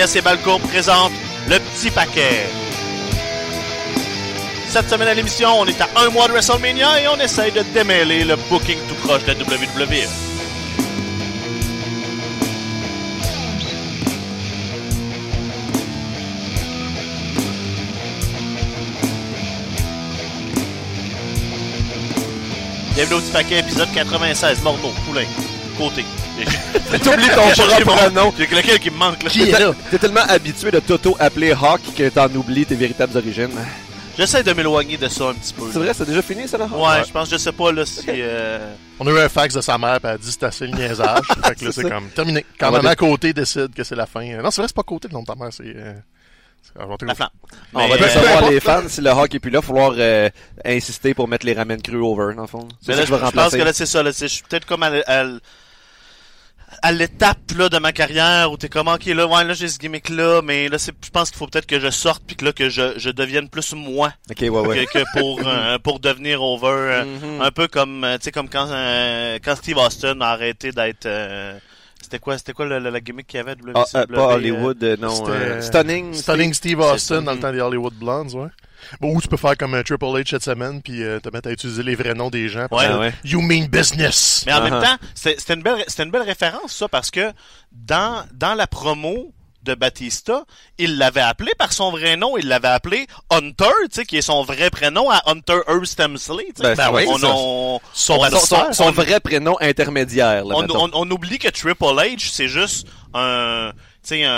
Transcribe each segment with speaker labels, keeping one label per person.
Speaker 1: RDS et Balco présentent le petit paquet. Cette semaine à l'émission, on est à un mois de WrestleMania et on essaye de démêler le booking tout proche de WWE. Bienvenue au petit paquet, épisode 96, Morneau, Poulain, Côté.
Speaker 2: T'oublies ton
Speaker 1: J'ai
Speaker 2: propre nom.
Speaker 1: J'ai lequel qui me manque là.
Speaker 2: Qui est là? T'es tellement habitué de t'auto-appeler Hawk que t'en oublies tes véritables origines.
Speaker 1: J'essaie de m'éloigner de ça un petit peu.
Speaker 2: C'est vrai, c'est déjà fini, ça, là?
Speaker 1: Ouais, je pense, je sais pas là si. euh,
Speaker 3: On a eu un fax de sa mère, puis elle a dit c'était assez le niaisage. fait que là,
Speaker 2: C'est
Speaker 3: c'est comme terminé. Quand maman à côté décide que c'est la fin. euh, Non, c'est vrai, c'est pas côté le nom de ta mère, c'est. euh, c'est-
Speaker 1: La flamme.
Speaker 2: On
Speaker 1: Mais,
Speaker 2: va
Speaker 1: euh,
Speaker 2: décevoir les fans. Si le Hawk est plus là, il va falloir euh, insister pour mettre les ramen crus over, dans le fond. C'est
Speaker 1: là,
Speaker 2: que
Speaker 1: je,
Speaker 2: je
Speaker 1: pense que là, c'est ça. Là, c'est- je suis peut-être comme à, à l'étape là de ma carrière où t'es comme ok là ouais là j'ai ce gimmick là mais là c'est je pense qu'il faut peut-être que je sorte puis que là que je, je devienne plus moi
Speaker 2: Ok, ouais, ouais.
Speaker 1: que, que pour euh, pour devenir over euh,
Speaker 2: Mhm.
Speaker 1: un peu comme euh, tu sais comme quand euh, quand Steve Austin a arrêté d'être euh, c'était quoi c'était quoi le, le- la gimmick qu'il y avait de
Speaker 2: Ah, euh,
Speaker 1: WCW,
Speaker 2: pas Hollywood, euh, non. Stunning.
Speaker 3: Stunning
Speaker 2: Steve?
Speaker 3: Steve Austin dans le temps des Hollywood Blondes, ouais. Bon, ou tu peux faire comme un Triple H cette semaine, puis euh, te mettre à utiliser les vrais noms des gens.
Speaker 1: Ouais,
Speaker 3: dire,
Speaker 2: ouais.
Speaker 3: You mean business!
Speaker 1: Mais en
Speaker 2: Uh-huh.
Speaker 1: même temps, c'était une belle, c'était une belle référence, ça, parce que dans, dans la promo de Batista, il l'avait appelé par son vrai nom, il l'avait appelé Hunter, tu sais, qui est son vrai prénom à Hunter Hearst Emsley, tu sais.
Speaker 2: Ben, ben oui,
Speaker 1: on, on,
Speaker 3: Son-
Speaker 1: on
Speaker 2: vrai prénom intermédiaire, là,
Speaker 1: on,
Speaker 2: mettons.
Speaker 1: on- on oublie que Triple H, c'est juste un, sais, un,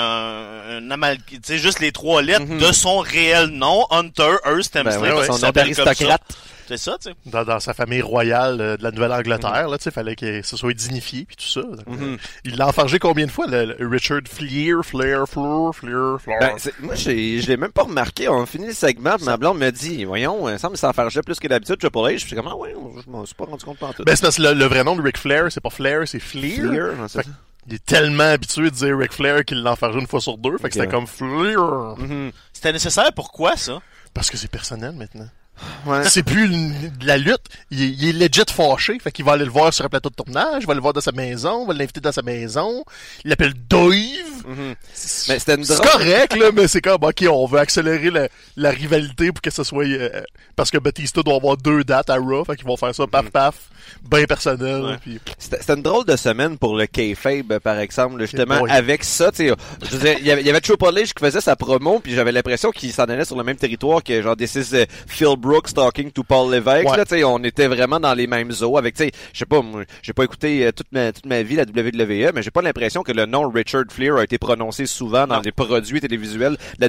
Speaker 1: un amal- tu sais, juste les trois lettres
Speaker 2: Mhm.
Speaker 1: de son réel nom, Hunter Hearst Emsley.
Speaker 2: Ben ouais,
Speaker 1: parce
Speaker 2: son
Speaker 1: ça. C'est ça, tu sais.
Speaker 3: Dans, dans sa famille royale euh, de la Nouvelle-Angleterre,
Speaker 2: Mhm.
Speaker 3: là, tu sais, fallait que ce soit dignifié, puis tout ça. Donc, euh,
Speaker 2: Mhm.
Speaker 3: Il l'a enfargé combien de fois, le, le Richard Fleer, Flair, Fleur, Flair, Flair?
Speaker 2: Ben, moi, je l'ai même pas remarqué. On finit le segment, puis ma blonde me dit, voyons, il semble que ça en fargeait plus que d'habitude, Triple H. Je suis comme, ah ouais, je m'en suis pas rendu compte pendant tout.
Speaker 3: Ben, c'est parce que le, le vrai nom de Ric Flair, c'est pas Flair, c'est Fleer.
Speaker 2: Fleer, ouais, c'est
Speaker 3: Fait
Speaker 2: ça.
Speaker 3: Il est tellement habitué de dire Ric Flair qu'il l'a enfargé une fois sur deux, fait que c'était comme Flair.
Speaker 2: Mhm.
Speaker 1: C'était nécessaire, pourquoi ça?
Speaker 3: Parce que c'est personnel maintenant.
Speaker 2: Ouais.
Speaker 3: C'est plus une- de la lutte. Il est, il est legit fâché. Fait qu'il va aller le voir sur un plateau de tournage, il va le voir dans sa maison, il va l'inviter dans sa maison. Il l'appelle Dave.
Speaker 2: Mhm. Mais c'était une
Speaker 3: C'est correct, là, mais c'est comme, ok, on veut accélérer la, la rivalité pour que ce soit, euh, parce que Batista doit avoir deux dates à Raw, fait qu'ils vont faire ça paf paf, bien personnel,
Speaker 1: Ouais.
Speaker 3: puis
Speaker 2: C'était une drôle de semaine pour le kayfabe, par exemple, justement, avec ça, tu sais, je dire, il y avait, Triple H qui faisait sa promo, puis j'avais l'impression qu'il s'en allait sur le même territoire que, genre, This is euh, Phil Brooks talking to Paul Levesque,
Speaker 3: Ouais.
Speaker 2: là, tu sais, on était vraiment dans les mêmes eaux, avec, tu sais, je sais pas, j'ai pas écouté euh, toute ma, toute ma vie la WWE, mais j'ai pas l'impression que le nom Richard Fleer a été prononcé souvent dans
Speaker 1: Non.
Speaker 2: les produits télévisuels de la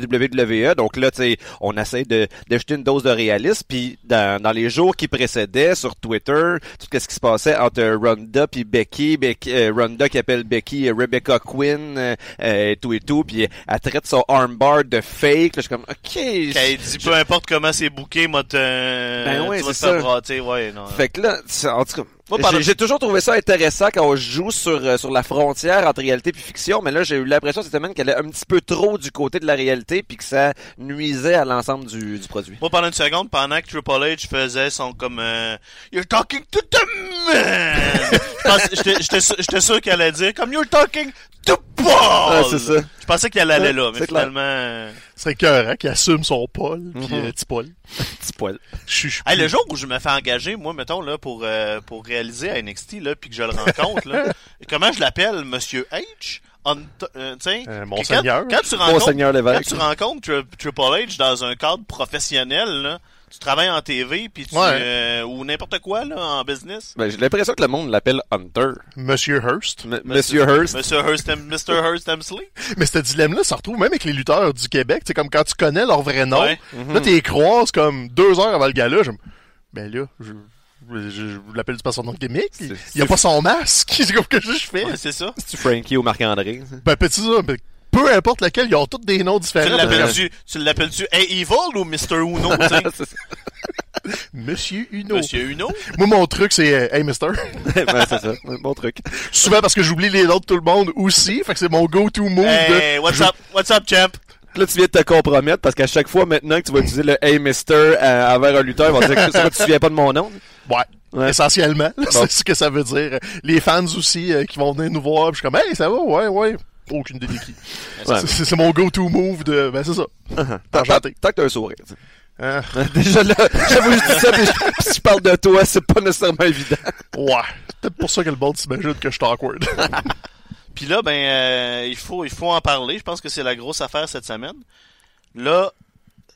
Speaker 2: WWE, donc là, tu sais, on essaie de, d'ajouter une dose de réalisme, puis dans, dans les jours qui précédaient, sur Twitter, tout ce qui se passait entre Ronda puis Becky, Becky euh, Ronda qui appelle Becky euh, Rebecca Quinn, euh, et tout et tout, puis elle traite son armbar de fake, là, je suis comme, ok,
Speaker 1: dit peu importe comment c'est booké, moi, te,
Speaker 2: Ben ouais,
Speaker 1: tu vas te
Speaker 2: c'est
Speaker 1: faire
Speaker 2: ça.
Speaker 1: bratter, ouais, non.
Speaker 2: Fait que là, en tout cas, j'ai- toujours trouvé ça intéressant quand on joue sur euh, sur la frontière entre réalité puis fiction, mais là j'ai eu l'impression cette semaine qu'elle est un petit peu trop du côté de la réalité puis que ça nuisait à l'ensemble du, du produit.
Speaker 1: Moi, pendant une seconde, pendant que Triple H faisait son comme euh, You're talking to the man! J'étais sûr qu'elle allait dire comme You're talking
Speaker 2: Ah, c'est ça.
Speaker 1: Je pensais qu'elle allait
Speaker 2: Ouais,
Speaker 1: là, mais finalement... euh,
Speaker 3: ce serait cœur, hein, qui assume son Paul, puis euh, petit Paul.
Speaker 2: Petit poil.
Speaker 3: Je suis- je suis
Speaker 1: Hey, le jour où je me fais engager, moi, mettons, là, pour, euh, pour réaliser à NXT, là, puis que je le rencontre, là, comment je l'appelle, Monsieur H? Euh, tu sais,
Speaker 3: Euh, Monseigneur.
Speaker 1: Quand, quand tu rencontres,
Speaker 2: Monseigneur
Speaker 1: quand tu rencontres Tri- Triple H dans un cadre professionnel, là, tu travailles en TV puis tu,
Speaker 3: Ouais.
Speaker 1: euh, ou n'importe quoi là en business?
Speaker 2: Ben, j'ai l'impression que le monde l'appelle Hunter.
Speaker 3: Monsieur Hurst.
Speaker 2: M- Monsieur Hurst.
Speaker 1: Monsieur Hurst, Mr. Hurst Emsley.
Speaker 3: Mais ce dilemme-là se retrouve même avec les lutteurs du Québec. C'est comme quand tu connais leur vrai nom.
Speaker 1: Ouais.
Speaker 3: Là, t'es croises comme deux heures avant le gala. Je... me- Ben là, je, je, je, je l'appelle pas son nom de gimmick. Il, il a pas son masque. C'est comme que je fais.
Speaker 1: Ouais, c'est ça.
Speaker 2: C'est Frankie ou Marc-André?
Speaker 3: Ben, petit ça. Peu importe lequel, ils ont tous des noms
Speaker 1: Tu
Speaker 3: différents.
Speaker 1: l'appelles-tu, tu l'appelles-tu Hey Evil ou Mr. Uno.
Speaker 3: Monsieur Uno.
Speaker 1: Monsieur Uno?
Speaker 3: Moi, mon truc, c'est euh, Hey, Mister.
Speaker 2: ben, c'est ça. Bon truc.
Speaker 3: Souvent parce que j'oublie les noms de tout le monde aussi. Fait que c'est mon go-to move
Speaker 1: Hey,
Speaker 3: de.
Speaker 1: what's up? What's up, champ?
Speaker 2: Là, tu viens de te compromettre parce qu'à chaque fois maintenant que tu vas utiliser le Hey Mister euh, envers un lutteur, ils vont dire que tu te souviens pas de mon nom?
Speaker 3: Ouais.
Speaker 2: Ouais.
Speaker 3: Essentiellement. C'est ce que ça veut dire. Les fans aussi euh, qui vont venir nous voir. Puis je suis comme, hey, ça va? Ouais, ouais. Aucune idée de qui.
Speaker 2: Ouais.
Speaker 3: C'est- mon go-to move de. Ben, c'est ça.
Speaker 2: Tant,
Speaker 3: Enchanté.
Speaker 2: tant que t'as un sourire. tu sais.
Speaker 3: Hein?
Speaker 2: Déjà là, j'avoue, je dis ça, je- puis si je parle de toi, c'est pas nécessairement évident.
Speaker 3: Ouais. C'est peut-être pour ça que le monde s'imagine que je suis awkward.
Speaker 1: Puis là, ben, euh, il faut, il faut en parler. Je pense que c'est la grosse affaire cette semaine. Là,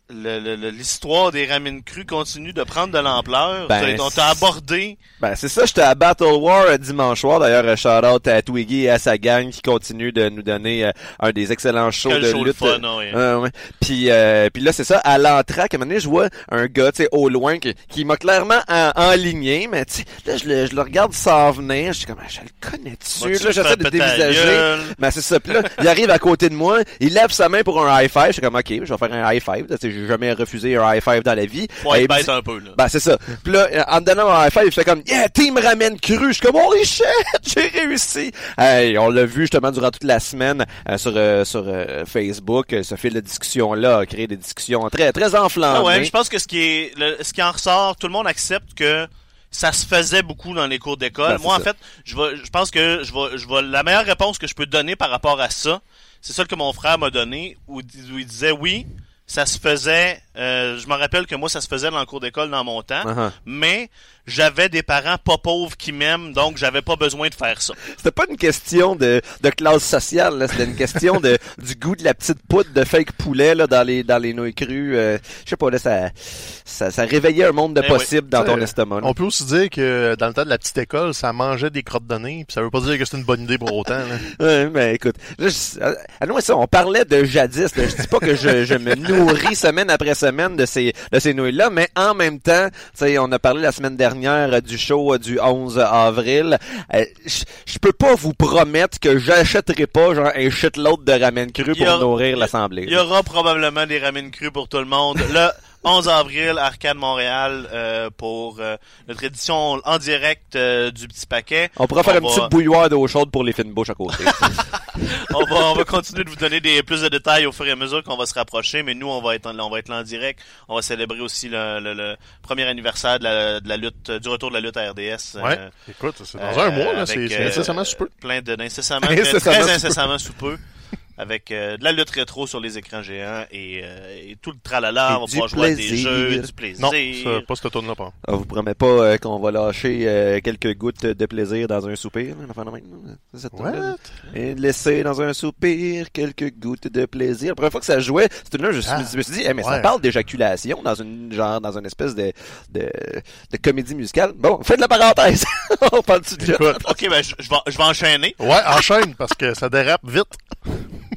Speaker 1: l'histoire des ramines crues continue de prendre de l'ampleur.
Speaker 2: Ben,
Speaker 1: T'as- on t'a abordé.
Speaker 2: Ben, c'est ça, j'étais à Battle War euh, dimanche soir. D'ailleurs, euh, shout out à Twiggy et à sa gang qui continue de nous donner euh, un des excellents shows
Speaker 1: Quel
Speaker 2: de
Speaker 1: show
Speaker 2: lutte.
Speaker 1: fun, ouais.
Speaker 2: Euh, ouais. Puis, euh, puis là, c'est ça, à l'entraque, à un moment donné, je vois un gars, tu sais, au loin, qui, qui m'a clairement en- enligné, mais tu sais, là, je le, je le regarde s'en venir, je suis comme, Ah, je le connais-tu? Là, j'essaie de dévisager. Ben, c'est ça. Puis là, il arrive à côté de moi, il lève sa main pour un high five, je suis comme, ok, je vais faire un high five, j'ai jamais refusé un high five dans la vie.
Speaker 1: Faut être bête un peu, là.
Speaker 2: ben, c'est ça. Puis là, euh, en me donnant un high five, j'étais comme, yeah, team ramène cru. Je suis comme, holy shit, j'ai réussi. Hey, on l'a vu justement durant toute la semaine euh, sur euh, sur euh, Facebook. Ce fil de discussion-là a créé des discussions très très
Speaker 1: Ah
Speaker 2: enflammées.
Speaker 1: ouais, je pense que ce qui est, le- ce qui en ressort, tout le monde accepte que ça se faisait beaucoup dans les cours d'école.
Speaker 2: Ben,
Speaker 1: Moi, en
Speaker 2: ça.
Speaker 1: fait, je vais, je pense que je vais, je vais, la meilleure réponse que je peux donner par rapport à ça, c'est celle que mon frère m'a donnée, où, où il disait oui, ça se faisait, euh, je me rappelle que moi, ça se faisait dans le cours d'école dans mon temps,
Speaker 2: Uh-huh.
Speaker 1: mais j'avais des parents pas pauvres qui m'aiment, donc j'avais pas besoin de faire ça.
Speaker 2: C'était pas une question de, de classe sociale, là. C'était une question de du goût de la petite poudre de fake poulet là dans les dans les nouilles crues. Euh, je sais pas là, ça, ça ça réveillait un monde de
Speaker 1: Eh oui.
Speaker 2: possibles dans ton estomac. là.
Speaker 3: On peut aussi dire que dans le temps de la petite école, ça mangeait des crottes de nez, puis ça veut pas dire que c'est une bonne idée pour autant. Là.
Speaker 2: Ouais, mais écoute, là, je- non, ça, on parlait de jadis. Là. Je dis pas que je, je me nourris semaine après semaine de ces de ces nouilles-là, mais en même temps, tu sais, on a parlé la semaine dernière du show du 11 avril. Euh, je peux pas vous promettre que j'achèterai pas genre un shitload de ramen cru pour nourrir l'assemblée.
Speaker 1: Il y aura probablement des ramines crues pour tout le monde. 11 avril, Arcade Montréal, euh, pour euh, notre édition en direct euh, du petit paquet.
Speaker 2: On pourra faire
Speaker 1: on
Speaker 2: une
Speaker 1: va-
Speaker 2: petite bouilloire d'eau chaude pour les fines bouches à côté.
Speaker 1: on va, on va continuer de vous donner des plus de détails au fur et à mesure qu'on va se rapprocher, mais nous on va être on va être là en direct. On va célébrer aussi le, le- le premier anniversaire de la, de la lutte, du retour de la lutte à RDS.
Speaker 3: Ouais.
Speaker 1: euh,
Speaker 3: Écoute, c'est dans
Speaker 1: euh,
Speaker 3: un mois, là, c'est
Speaker 1: euh,
Speaker 3: nécessairement sous peu.
Speaker 1: Plein de d'incessamment,
Speaker 2: Incessamment
Speaker 1: très
Speaker 2: sous peu.
Speaker 1: incessamment sous peu. Avec euh, de la lutte rétro sur les écrans géants et, euh, et tout le tralala,
Speaker 2: Et
Speaker 1: on va
Speaker 2: du
Speaker 1: pouvoir jouer à des jeux, du plaisir.
Speaker 3: Non, ça, pas cette tourne là pas.
Speaker 2: On vous promet pas euh, qu'on va lâcher euh, quelques gouttes de plaisir dans un soupir. cette. Et laisser dans un soupir quelques gouttes de plaisir. La première fois que ça jouait, c'était là, je, suis-
Speaker 3: Ah,
Speaker 2: je me suis dit, eh, mais ça parle d'éjaculation dans une genre dans une espèce de, de de comédie musicale. Bon, faites la parenthèse. On parle.
Speaker 3: Écoute,
Speaker 1: Ok, ben je, je vais, je vais enchaîner.
Speaker 3: ouais, enchaîne, parce que ça dérape vite.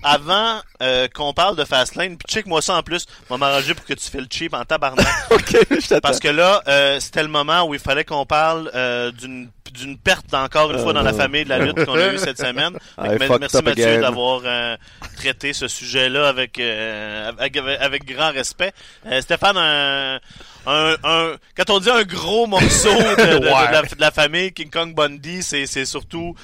Speaker 1: Avant euh, qu'on parle de Fastlane, puis check-moi ça en plus, on va m'arranger pour que tu fais le cheap en tabarnak.
Speaker 2: ok, je t'attends.
Speaker 1: Parce que là, euh, c'était le moment où il fallait qu'on parle euh, d'une d'une perte encore une fois dans la famille de la lutte qu'on a eue cette semaine. Me- merci Mathieu d'avoir euh, traité ce sujet-là avec, euh, avec avec grand respect. Euh, Stéphane, un, un, un- quand on dit un gros morceau de, de- de la, de la famille King Kong Bundy, c'est c'est surtout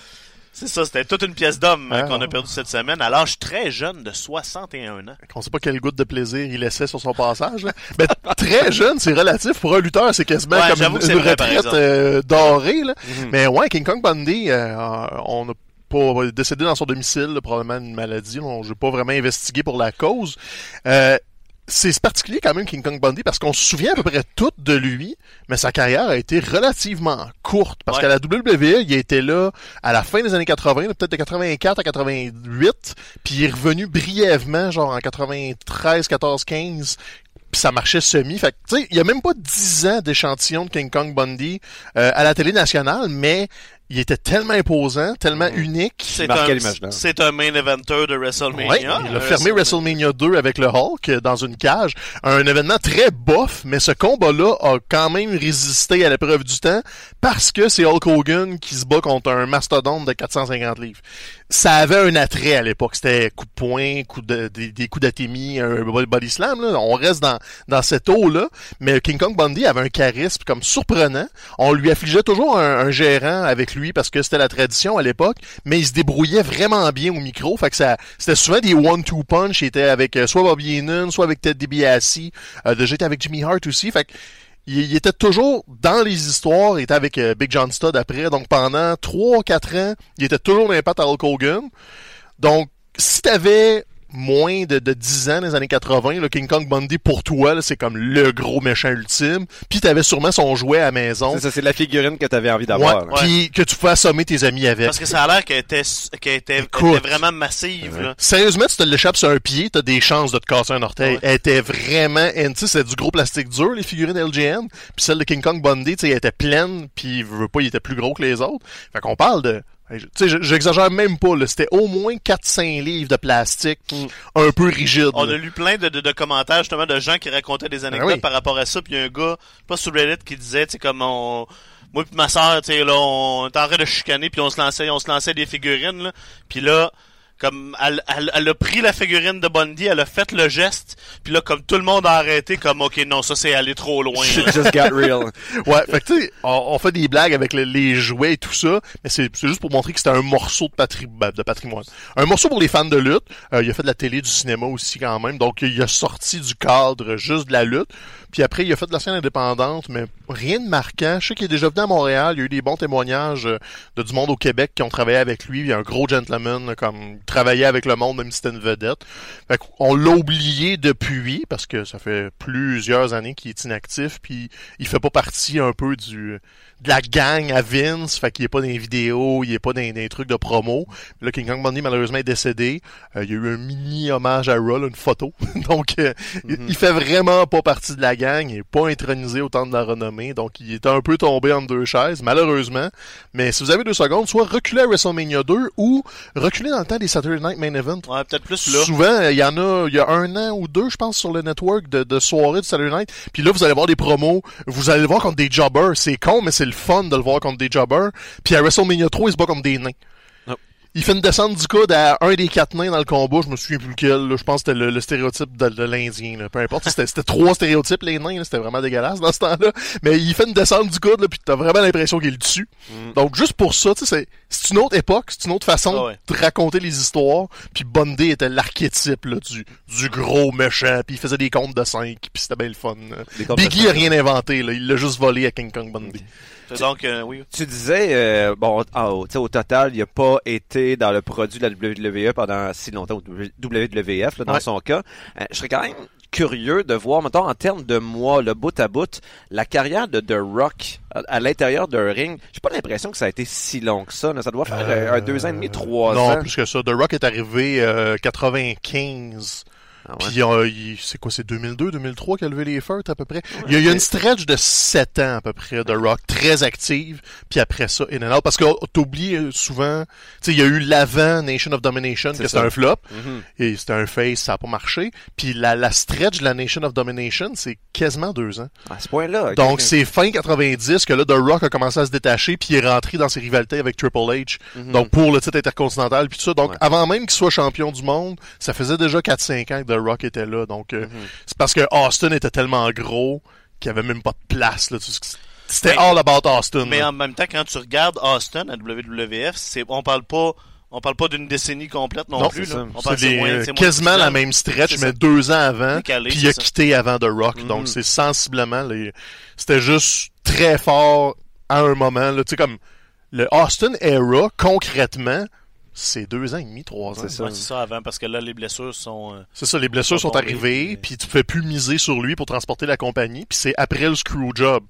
Speaker 1: c'est ça, c'était toute une pièce d'homme hein,
Speaker 3: Ah.
Speaker 1: qu'on a perdu cette semaine à l'âge très jeune de 61 ans.
Speaker 3: On sait pas quelle goutte de plaisir il laissait sur son passage. Mais très jeune, c'est relatif. Pour un lutteur, c'est quasiment
Speaker 1: Ouais,
Speaker 3: comme une,
Speaker 1: vrai,
Speaker 3: retraite euh, dorée. Là.
Speaker 2: Mhm.
Speaker 3: Mais ouais, King Kong Bundy, euh, on a pas décédé dans son domicile, là, probablement une maladie. Je n'ai pas vraiment investigué pour la cause. Euh, c'est particulier quand même King Kong Bundy parce qu'on se souvient à peu près tout de lui, mais sa carrière a été relativement courte parce
Speaker 1: Ouais.
Speaker 3: qu'à la WWE, il était là à la fin des années 80, là, peut-être de 84 à 88, puis il est revenu brièvement genre en 93, 14, 15 puis ça marchait semi. Fait tu sais, il y a même pas 10 ans d'échantillon de King Kong Bundy euh, à la télé nationale, mais il était tellement imposant, tellement unique.
Speaker 1: C'est un, c'est un main eventer de WrestleMania.
Speaker 3: Ouais, il a
Speaker 1: Euh,
Speaker 3: fermé WrestleMania 2 avec le Hulk euh, dans une cage. Un événement très bof, mais ce combat-là a quand même résisté à l'épreuve du temps parce que c'est Hulk Hogan qui se bat contre un mastodonte de 450 livres. Ça avait un attrait à l'époque. C'était coup de poing, coup de, des, coups d'atémie, un body slam. Là. On reste dans, dans cette eau-là. Mais King Kong Bundy avait un charisme comme surprenant. On lui affligeait toujours un, un gérant avec lui parce que c'était la tradition à l'époque, mais il se débrouillait vraiment bien au micro. Fait que ça, c'était souvent des one-two punch. Il était avec euh, soit Bobby Heenan, soit avec Ted DiBiase. Euh, déjà avec Jimmy Hart aussi. Fait que il, était toujours dans les histoires. Il était avec euh, Big John Studd après. Donc pendant 3-4 ans, il était toujours dans pattes à Hulk Hogan. Donc si t'avais moins de, de 10 ans dans les années 80, le King Kong Bundy pour toi, là, c'est comme le gros méchant ultime. Puis t'avais sûrement son jouet à la maison.
Speaker 2: C'est ça, c'est la figurine que t'avais envie d'avoir.
Speaker 3: Ouais. Puis que tu pouvais assommer tes amis avec.
Speaker 1: Parce que ça a l'air qu'elle était, qu'elle était, était vraiment massive. Là.
Speaker 3: Sérieusement, tu te l'échappes sur un pied, t'as des chances de te casser un orteil.
Speaker 1: Ouais.
Speaker 3: Elle était vraiment, sais, c'était du gros plastique dur, les figurines LGN. Puis celle de King Kong Bundy, tu sais, elle était pleine, puis je veux pas, il était plus gros que les autres. Fait qu'on parle de, j'exagère même pas, là. C'était au moins 4-5 livres de plastique, un peu rigide.
Speaker 1: On a lu plein de, de, de commentaires justement de gens qui racontaient des anecdotes
Speaker 3: Ben oui.
Speaker 1: par rapport à ça. Puis il y a un gars, pas sur Reddit, qui disait, tu sais, comme on, moi pis ma soeur, tu sais, là, on était en train de chicaner, puis on se lançait, on se lançait des figurines, là. Puis là, comme elle, elle, elle a pris la figurine de Bundy, elle a fait le geste, puis là, comme tout le monde a arrêté, comme ok, non, ça c'est aller trop loin.
Speaker 2: Shit just got real.
Speaker 3: Ouais, fait que tu sais, on, on fait des blagues avec le- les jouets et tout ça, mais c'est juste pour montrer que c'était un morceau de, patri- ben, de patrimoine. Un morceau pour les fans de lutte. Euh, il a fait de la télé, du cinéma aussi quand même, donc il a sorti du cadre juste de la lutte. Puis après, il a fait de la scène indépendante, mais rien de marquant. Je sais qu'il est déjà venu à Montréal, il y a eu des bons témoignages euh, de du monde au Québec qui ont travaillé avec lui. Il y a un gros gentleman, comme il travaillait avec le monde, même si c'était une vedette. Fait qu'on l'a oublié depuis, parce que ça fait plusieurs années qu'il est inactif, puis il fait pas partie un peu du de la gang à Vince, fait qu'il est pas dans les vidéos, il est pas dans, dans les trucs de promo. Là, King Kong Bundy, malheureusement, est décédé. Euh, il y a eu un mini hommage à là, une photo. donc, euh, il, il fait vraiment pas partie de la gang, il est pas intronisé au temps de la renommée, donc il est un peu tombé entre deux chaises, malheureusement. Mais si vous avez deux secondes, soit reculez à WrestleMania 2 ou reculez dans le temps des Saturday Night Main Event.
Speaker 1: Ouais, peut-être plus là.
Speaker 3: Souvent, il y en a, il y a un an ou deux, je pense, sur le network de, de soirée de Saturday Night. Puis là, vous allez voir des promos. Vous allez le voir contre des jobbers. C'est con, mais c'est le fun de le voir contre des jobbers. Puis à WrestleMania 3, il se bat comme des nains. Il fait une descente du coude à un des quatre nains dans le combat. Je me souviens plus lequel. là. Je pense que c'était le, le stéréotype de, de l'Indien. Peu importe. C'était, trois stéréotypes, les nains. C'était vraiment dégueulasse dans ce temps-là. Mais il fait une descente du coude, là, puis t'as vraiment l'impression qu'il est dessus. Donc, juste pour ça, tu sais, c'est, une autre époque. C'est une autre façon
Speaker 1: Ah ouais.
Speaker 3: de raconter les histoires. Puis Bundy était l'archétype du, du gros méchant. Puis il faisait des comptes de 5. Puis c'était bien le fun. Biggie a rien inventé. Là. Il l'a juste volé à King Kong Bundy.
Speaker 1: Donc, euh, oui.
Speaker 2: Tu disais, euh, bon, ah, au- sais, au total, il n'a pas été dans le produit de la WWE pendant si longtemps, ou WWF, là, dans
Speaker 3: Ouais.
Speaker 2: son cas. Euh, je serais quand même curieux de voir, mettons, en termes de mois, le bout à bout, la carrière de The Rock à, à l'intérieur d'un ring. J'ai pas l'impression que ça a été si long que ça. là. Ça doit faire euh, un deux ans et demi, trois
Speaker 3: non,
Speaker 2: ans.
Speaker 3: plus que ça. The Rock est arrivé euh, 95.
Speaker 2: Ah ouais.
Speaker 3: Puis euh, c'est quoi, c'est 2002, 2003 qu'il a levé les feux à peu près? il, y a, il y a une stretch de 7 ans à peu près de Rock, très active. Puis après ça, in and out. Parce que oh, t'oublies euh, souvent, tu sais, il y a eu l'avant Nation of Domination, que c'était un flop.
Speaker 2: Mhm.
Speaker 3: Et c'était un face, ça a pas marché. Puis la, la stretch de la Nation of Domination, c'est quasiment deux ans.
Speaker 2: À ce point-là. ok.
Speaker 3: Donc c'est fin 90 que là, The Rock a commencé à se détacher, puis il est rentré dans ses rivalités avec Triple H.
Speaker 2: Mhm.
Speaker 3: Donc pour le titre intercontinental, puis tout ça. Donc
Speaker 2: Ouais.
Speaker 3: avant même qu'il soit champion du monde, ça faisait déjà 4-5 ans que The Rock était là. Donc euh, c'est parce que Austin était tellement gros qu'il y avait même pas de place. Là. C'était
Speaker 1: Mais-
Speaker 3: all about Austin.
Speaker 1: Mais
Speaker 3: là.
Speaker 1: en même temps, quand tu regardes Austin à WWF, c'est, on parle pas, on parle pas d'une décennie complète non,
Speaker 3: Non,
Speaker 1: plus.
Speaker 2: c'est
Speaker 1: là.
Speaker 2: ça.
Speaker 1: On
Speaker 3: C'est
Speaker 1: parle
Speaker 3: des-
Speaker 1: moins-
Speaker 3: euh,
Speaker 1: moins
Speaker 3: quasiment la même stretch, mais
Speaker 1: ça.
Speaker 3: deux ans avant.
Speaker 1: Décalé,
Speaker 3: Puis il a
Speaker 1: ça.
Speaker 3: quitté avant The Rock.
Speaker 2: Mhm.
Speaker 3: Donc c'est sensiblement les. C'était juste très fort à un moment. Tu sais, comme le Austin era, concrètement, c'est deux ans et demi, trois ans.
Speaker 2: C'est ça.
Speaker 1: Ouais, c'est ça avant, parce que là, les blessures sont... euh,
Speaker 3: C'est ça, les blessures
Speaker 1: Sont
Speaker 3: arrivées,
Speaker 1: puis-
Speaker 3: puis tu pouvais plus miser sur lui pour transporter la compagnie, puis c'est après le screw job.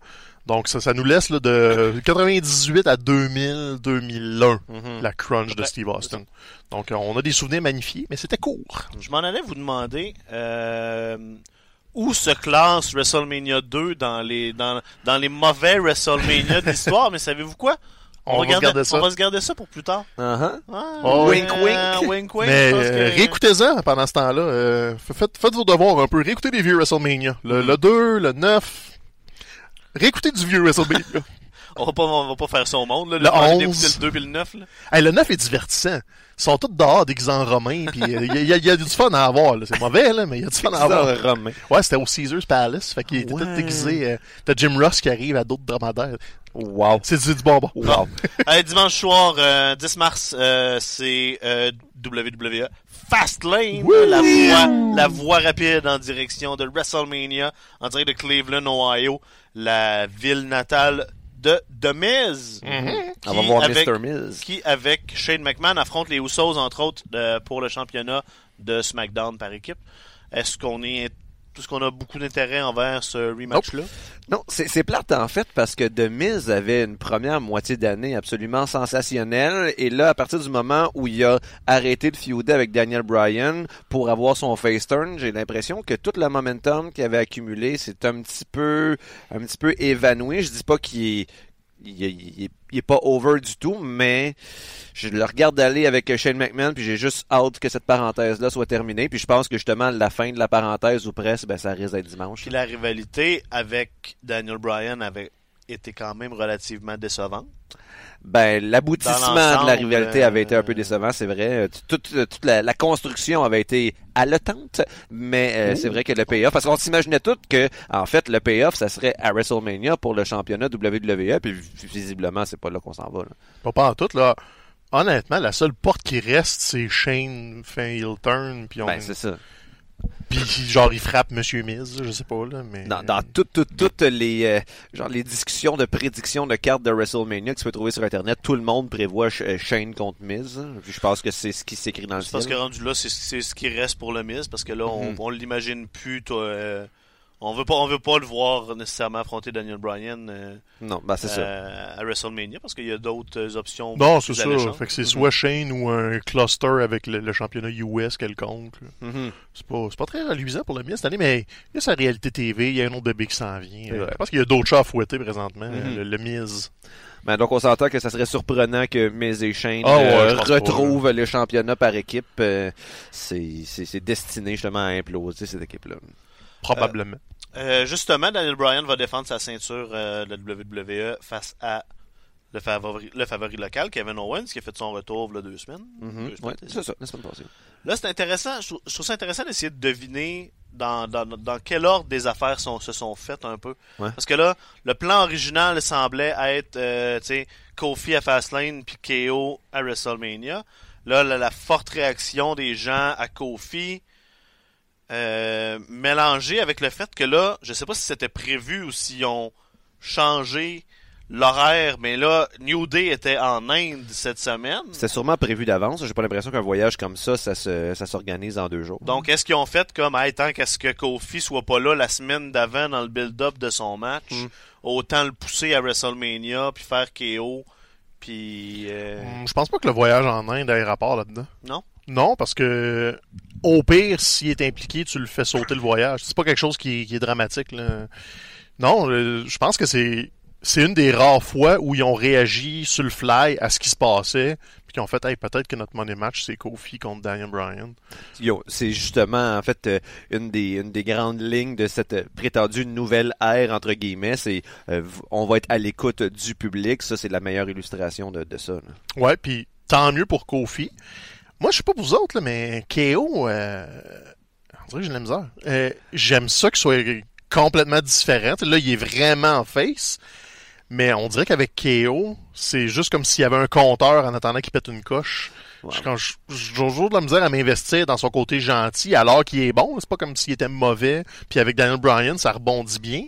Speaker 3: Donc ça, ça nous laisse là, de 98 à 2000, 2001,
Speaker 2: Mhm.
Speaker 3: la crunch de Steve Austin. Donc euh, on a des souvenirs magnifiés, mais c'était court.
Speaker 1: Je m'en allais vous demander euh, où se classe WrestleMania 2 dans les dans, dans les mauvais WrestleMania de l'histoire, mais savez-vous quoi?
Speaker 3: On va
Speaker 1: garder-
Speaker 3: regarder ça.
Speaker 1: On va se garder ça pour plus tard.
Speaker 2: Uh-huh.
Speaker 1: Ah,
Speaker 3: Oh,
Speaker 2: wink,
Speaker 1: euh,
Speaker 2: wink.
Speaker 1: wink, wink,
Speaker 3: mais euh,
Speaker 1: que-
Speaker 3: réécoutez-en pendant ce temps-là. euh, faites, faites vos devoirs un peu. Réécoutez les vieux WrestleMania. Le, le 2, le 9. Réécoutez du vieux WrestleMania.
Speaker 1: On va pas, on va pas faire ça au monde, là.
Speaker 3: Le
Speaker 1: Le on va
Speaker 3: 11.
Speaker 1: d'écouter le 2 puis le 9, là.
Speaker 3: Hey, le 9 est divertissant. Ils sont tous dehors déguisés en romains, puis il y, a- y a- y a du fun à avoir. là. C'est mauvais, là, mais il y a du fun à avoir.
Speaker 2: Romain.
Speaker 3: Ouais, c'était au Caesars Palace. Fait qu'il était
Speaker 2: Ouais.
Speaker 3: tout déguisé. Euh, T'as Jim Ross qui arrive à d'autres dromadaires.
Speaker 2: Wow.
Speaker 3: C'est du, du bonbon.
Speaker 2: Wow.
Speaker 1: Allez, dimanche soir, euh, 10 mars, euh, c'est euh, WWE Fastlane, la voie, la voie rapide en direction de WrestleMania, en direct de Cleveland, Ohio, la ville natale de The Miz.
Speaker 2: On va
Speaker 1: Qui,
Speaker 2: voir
Speaker 1: avec,
Speaker 2: Mr. Miz.
Speaker 1: qui, avec Shane McMahon, affronte les Usos, entre autres, euh, pour le championnat de SmackDown par équipe. Est-ce qu'on est... Qu'on a beaucoup d'intérêt envers ce rematch-là?
Speaker 2: Non, c'est plate en fait parce que The Miz avait une première moitié d'année absolument sensationnelle et là à partir du moment où il a arrêté de feuder avec Daniel Bryan pour avoir son face turn, j'ai l'impression que tout le momentum qu'il avait accumulé c'est un petit peu un petit peu évanoui. Je dis pas qu'il est il est, il est- il est pas over du tout, mais je le regarde aller avec Shane McMahon, puis j'ai juste hâte que cette parenthèse-là soit terminée. Puis je pense que justement la fin de la parenthèse ou presque, ben ça risque d'être dimanche.
Speaker 1: Puis la rivalité avec Daniel Bryan avait été quand même relativement décevante.
Speaker 2: Ben, l'aboutissement de la rivalité avait été un peu
Speaker 1: euh,
Speaker 2: décevant, c'est vrai. Euh, Toute, toute la, la construction avait été haletante, mais euh, c'est vrai que le payoff, parce qu'on s'imaginait tout que, en fait, le payoff, ça serait à WrestleMania pour le championnat WWE, puis visiblement, c'est pas là qu'on s'en va. là.
Speaker 3: Pas, pas en tout, là. Honnêtement, la seule porte qui reste, c'est Shane fait heel turn, puis on...
Speaker 2: Ben, c'est ça.
Speaker 3: Puis genre il frappe Monsieur Miz, je sais pas là, mais
Speaker 2: Dans, dans toutes, toutes, toutes les, euh, genre les discussions de prédiction de cartes de WrestleMania que tu peux trouver sur Internet, tout le monde prévoit Sh- euh, Shane contre Miz. Je pense que c'est ce qui s'écrit dans le
Speaker 1: C'est parce que rendu là, c'est c'est ce qui reste pour le Miz, parce que là, on,
Speaker 2: Mhm.
Speaker 1: on l'imagine plus. toi, euh, on veut pas, on veut pas le voir nécessairement affronter Daniel Bryan euh,
Speaker 2: Non, ben c'est
Speaker 1: euh, à WrestleMania, parce qu'il y a d'autres euh, options.
Speaker 3: Non, c'est ça. Fait que c'est soit Shane ou un cluster avec le, le championnat US quelconque. là.
Speaker 2: Mhm.
Speaker 3: C'est pas, c'est pas très reluisant pour le Miz cette année, mais il y a sa réalité TV, il y a un autre bébé qui s'en vient. Je pense qu'il y a d'autres chats à fouetter présentement,
Speaker 2: Mhm.
Speaker 3: le, le Miz.
Speaker 2: Ben, donc on s'entend que ça serait surprenant que Miz et Shane
Speaker 3: Ah
Speaker 2: euh,
Speaker 3: pas,
Speaker 2: retrouvent le championnat par équipe. Euh, c'est c'est- c'est destiné justement à imploser cette équipe-là.
Speaker 3: Probablement.
Speaker 1: Euh, justement, Daniel Bryan va défendre sa ceinture euh, de la WWE face à le favori, le favori local, Kevin Owens, qui a fait son retour il y a deux semaines. Semaines,
Speaker 2: Ouais, c'est ça, la semaine passée.
Speaker 1: Là, c'est intéressant. Je trouve, je trouve ça intéressant d'essayer de deviner dans, dans, dans quel ordre des affaires sont, se sont faites un peu.
Speaker 2: Ouais.
Speaker 1: Parce que là, le plan original semblait être, euh, tu sais, Kofi à Fastlane puis KO à WrestleMania. Là, la, la forte réaction des gens à Kofi, euh, mélangée avec le fait que là, je sais pas si c'était prévu ou s'ils ont changé l'horaire, mais là, New Day était en Inde cette semaine.
Speaker 2: C'était sûrement prévu d'avance. J'ai pas l'impression qu'un voyage comme ça, ça se- ça s'organise en deux jours.
Speaker 1: Donc, est-ce qu'ils ont fait comme, hey, tant qu'à ce que Kofi soit pas là la semaine d'avant dans le build-up de son match,
Speaker 2: Mm.
Speaker 1: autant le pousser à WrestleMania, puis faire KO, puis... euh,
Speaker 3: Hum, Je pense pas que le voyage en Inde ait rapport là-dedans.
Speaker 1: Non?
Speaker 3: Non, parce que au pire, s'il est impliqué, tu le fais sauter le voyage. C'est pas quelque chose qui, est- qui est dramatique. Là. Non, euh, je pense que c'est c'est une des rares fois où ils ont réagi sur le fly à ce qui se passait, puis qu'ils ont fait hey, peut-être que notre money match c'est Kofi contre Daniel Bryan.
Speaker 2: Yo, c'est justement en fait euh, une des une des grandes lignes de cette euh, prétendue nouvelle ère entre guillemets, c'est euh, on va être à l'écoute du public, ça c'est la meilleure illustration de, de ça. là.
Speaker 3: Ouais, puis tant mieux pour Kofi. Moi, je sais pas pour vous autres, là, mais KO, euh, on dirait que j'ai de la misère. Euh, J'aime ça qu'il soit complètement différent. Là, il est vraiment en face. Mais on dirait qu'avec KO, c'est juste comme s'il y avait un compteur en attendant qu'il pète une coche.
Speaker 2: Wow.
Speaker 3: Quand j'ai toujours de la misère à m'investir dans son côté gentil alors qu'il est bon. C'est pas comme s'il était mauvais. Puis avec Daniel Bryan, ça rebondit bien.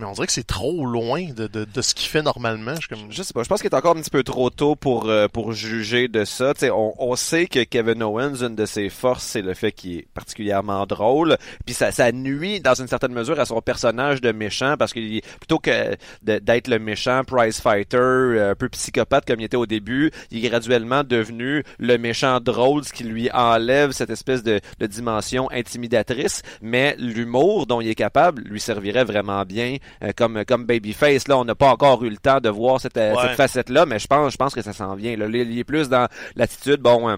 Speaker 3: Mais on dirait que c'est trop loin de, de, de ce qu'il fait normalement. Je,
Speaker 2: sais pas, je pense qu'il est encore un petit peu trop tôt pour euh, pour juger de ça. Tu sais, on, on sait que Kevin Owens, une de ses forces, c'est le fait qu'il est particulièrement drôle. Puis ça, ça nuit dans une certaine mesure à son personnage de méchant parce qu'il plutôt que d'être le méchant prize fighter, euh, un peu psychopathe comme il était au début, il est graduellement devenu le méchant drôle, ce qui lui enlève cette espèce de, de dimension intimidatrice. Mais l'humour dont il est capable lui servirait vraiment bien comme comme babyface. Là, on n'a pas encore eu le temps de voir cette, euh,
Speaker 1: Ouais.
Speaker 2: cette facette-là, mais je pense je pense que ça s'en vient. Là, il est plus dans l'attitude, bon. euh,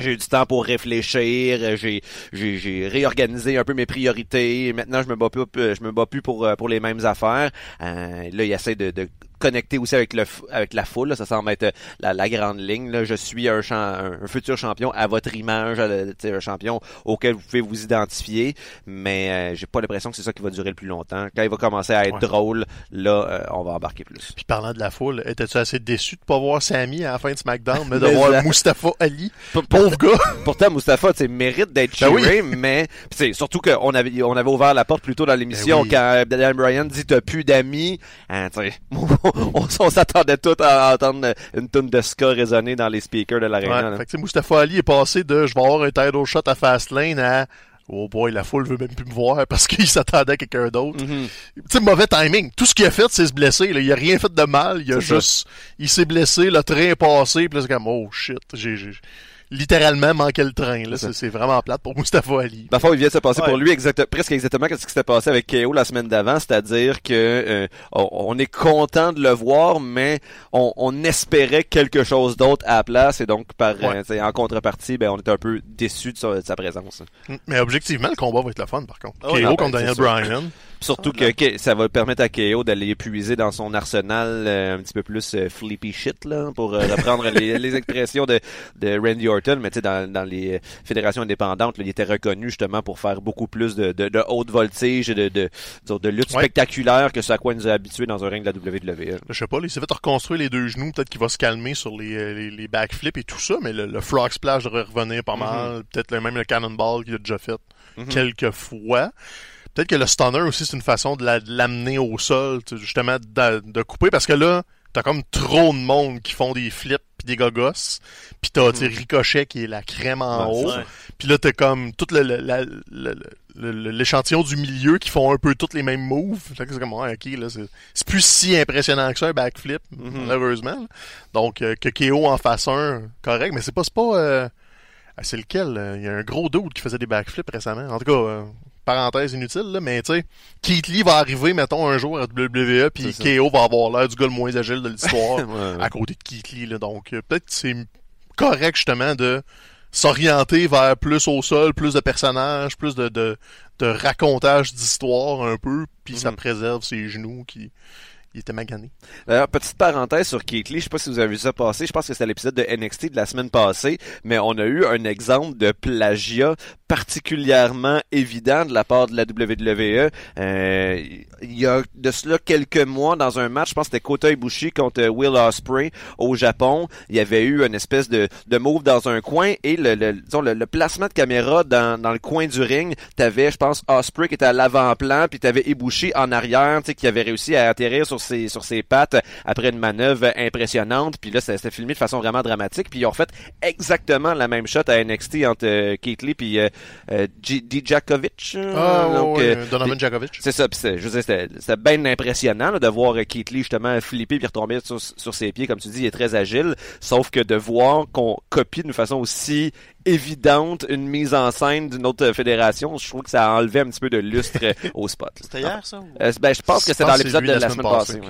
Speaker 2: j'ai eu du temps pour réfléchir, euh, j'ai j'ai j'ai réorganisé un peu mes priorités. Maintenant, je me bats plus euh, je me bats plus pour euh, pour les mêmes affaires. Euh, là, il essaie de, de connecter aussi avec le avec la foule, là. ça semble être euh, la, la grande ligne. Là. Je suis un, champ- un, un futur champion à votre image, euh, un champion auquel vous pouvez vous identifier, mais euh, j'ai pas l'impression que c'est ça qui va durer le plus longtemps. Quand il va commencer à être
Speaker 3: Ouais.
Speaker 2: drôle, là, euh, on va embarquer plus.
Speaker 3: Puis parlant de la foule, étais-tu assez déçu de pas voir Sammy à la fin de SmackDown, mais de
Speaker 2: Mais
Speaker 3: voir Mustafa Ali? Pauvre gars!
Speaker 2: Pourtant, Mustapha, tu mérite d'être
Speaker 3: Ben oui.
Speaker 2: mais c'est surtout qu'on avait, on avait ouvert la porte plus tôt dans l'émission
Speaker 3: Ben oui.
Speaker 2: quand Daniel Bryan dit t'as plus d'amis. Hein, on, on s'attendait tous à entendre une tonne de ska résonner dans les speakers de l'aréna.
Speaker 3: Ouais, fait que, tu sais, Mustafa Ali est passé de je vais avoir un title shot à Fastlane à oh boy, la foule veut même plus me voir parce qu'il s'attendait à quelqu'un d'autre.
Speaker 2: Mhm.
Speaker 3: Tu sais, mauvais timing. Tout ce qu'il a fait, c'est se blesser. Là. Il a rien fait de mal. Il a
Speaker 2: ça.
Speaker 3: juste, il s'est blessé, le train est passé, puis là, c'est comme, oh shit, j'ai, j'ai littéralement manqué le train. Là.
Speaker 2: C'est
Speaker 3: vraiment plate pour Mustafa Ali.
Speaker 2: Dans le fond, il vient de se passer
Speaker 1: Ouais.
Speaker 2: pour lui exact, presque exactement ce qui s'était passé avec KO la semaine d'avant, c'est-à-dire que euh, on, est content de le voir, mais on, on espérait quelque chose d'autre à la place, et donc par
Speaker 3: Ouais.
Speaker 2: euh, tu sais, en contrepartie, ben on est un peu déçu de, sa- de sa présence.
Speaker 3: Mais objectivement, le combat va être le fun, par contre.
Speaker 1: Oh,
Speaker 3: KO
Speaker 1: non,
Speaker 3: contre
Speaker 2: ben,
Speaker 3: Daniel. Bryan.
Speaker 2: Surtout
Speaker 1: Ah,
Speaker 2: que, ça va permettre à KO d'aller épuiser dans son arsenal euh, un petit peu plus euh, flippy shit là, pour euh, reprendre les, les expressions de, de Randy Orton, mais tu sais dans, dans les euh, fédérations indépendantes, là, il était reconnu justement pour faire beaucoup plus de, de, de haute voltige et de de, de lutte
Speaker 3: Ouais.
Speaker 2: spectaculaire que ce à quoi il nous a habitués dans un ring de la WWE.
Speaker 3: Je sais pas, il s'est fait reconstruire les deux genoux. Peut-être qu'il va se calmer sur les, euh, les, les backflips et tout ça, mais le, le frog splash devrait revenir pas mal. Peut-être le- même le cannonball qu'il a déjà fait
Speaker 2: Mhm.
Speaker 3: quelques fois. Peut-être que le stunner aussi, c'est une façon de la- de l'amener au sol, justement, de, de couper, parce que là, t'as comme trop de monde qui font des flips pis des gogos, pis t'as, sais, Ricochet qui est la crème en
Speaker 2: Ouais,
Speaker 3: haut, puis là, t'as comme tout l'échantillon du milieu qui font un peu tous les mêmes moves. C'est comme, ouais, ok, là, c'est, plus si impressionnant que ça, un backflip,
Speaker 2: Mhm.
Speaker 3: malheureusement. là. Donc, euh, que KO en fasse un, correct, mais c'est pas, c'est pas, euh, ah, c'est lequel? euh, Il y a un gros dude qui faisait des backflips récemment. En tout cas, euh, parenthèse inutile, là, mais tu sais, Keith Lee va arriver, mettons, un jour à WWE, puis
Speaker 2: ça.
Speaker 3: KO va avoir l'air du gars le moins agile de l'histoire
Speaker 2: Ouais,
Speaker 3: à côté de Keith Lee. Là. Donc, euh, peut-être que c'est correct, justement, de s'orienter vers plus au sol, plus de personnages, plus de, de, de racontage d'histoire un peu, puis ça
Speaker 2: Mhm.
Speaker 3: préserve ses genoux qui il était magané.
Speaker 2: D'ailleurs, petite parenthèse sur Lee, je sais pas si vous avez vu ça passer, je pense que c'était l'épisode de NXT de la semaine passée, mais on a eu un exemple de plagiat particulièrement évident de la part de la WWE. Euh, il y a de cela quelques mois, dans un match, je pense que c'était Kota Ibushi contre Will Ospreay au Japon, il y avait eu une espèce de, de move dans un coin et le, placement de caméra dans, le coin du ring, t'avais, je pense, Ospreay qui était à l'avant-plan, puis t'avais Ibushi en arrière, qui avait réussi à atterrir sur ses, sur ses pattes après une manœuvre impressionnante, puis là, c'était filmé de façon vraiment dramatique, puis ils ont fait exactement la même shot à NXT entre euh, Keith Lee puis euh, euh, Dijakovic. euh,
Speaker 3: Ah,
Speaker 2: donc,
Speaker 3: ouais,
Speaker 2: euh,
Speaker 3: Donovan Djokovic.
Speaker 2: c'est ça, je veux dire, c'était, bien impressionnant là, de voir Keith Lee justement flipper puis retomber sur, sur ses pieds, comme tu dis, il est très agile. Sauf que de voir qu'on copie d'une façon aussi évidente une mise en scène d'une autre fédération, je trouve que ça a enlevé un petit peu de lustre au spot.
Speaker 1: C'était hier, ça? ou-
Speaker 2: Euh, ben, je pense que c'est dans
Speaker 3: c'est
Speaker 2: l'épisode de
Speaker 3: la semaine
Speaker 2: semaine
Speaker 3: passée,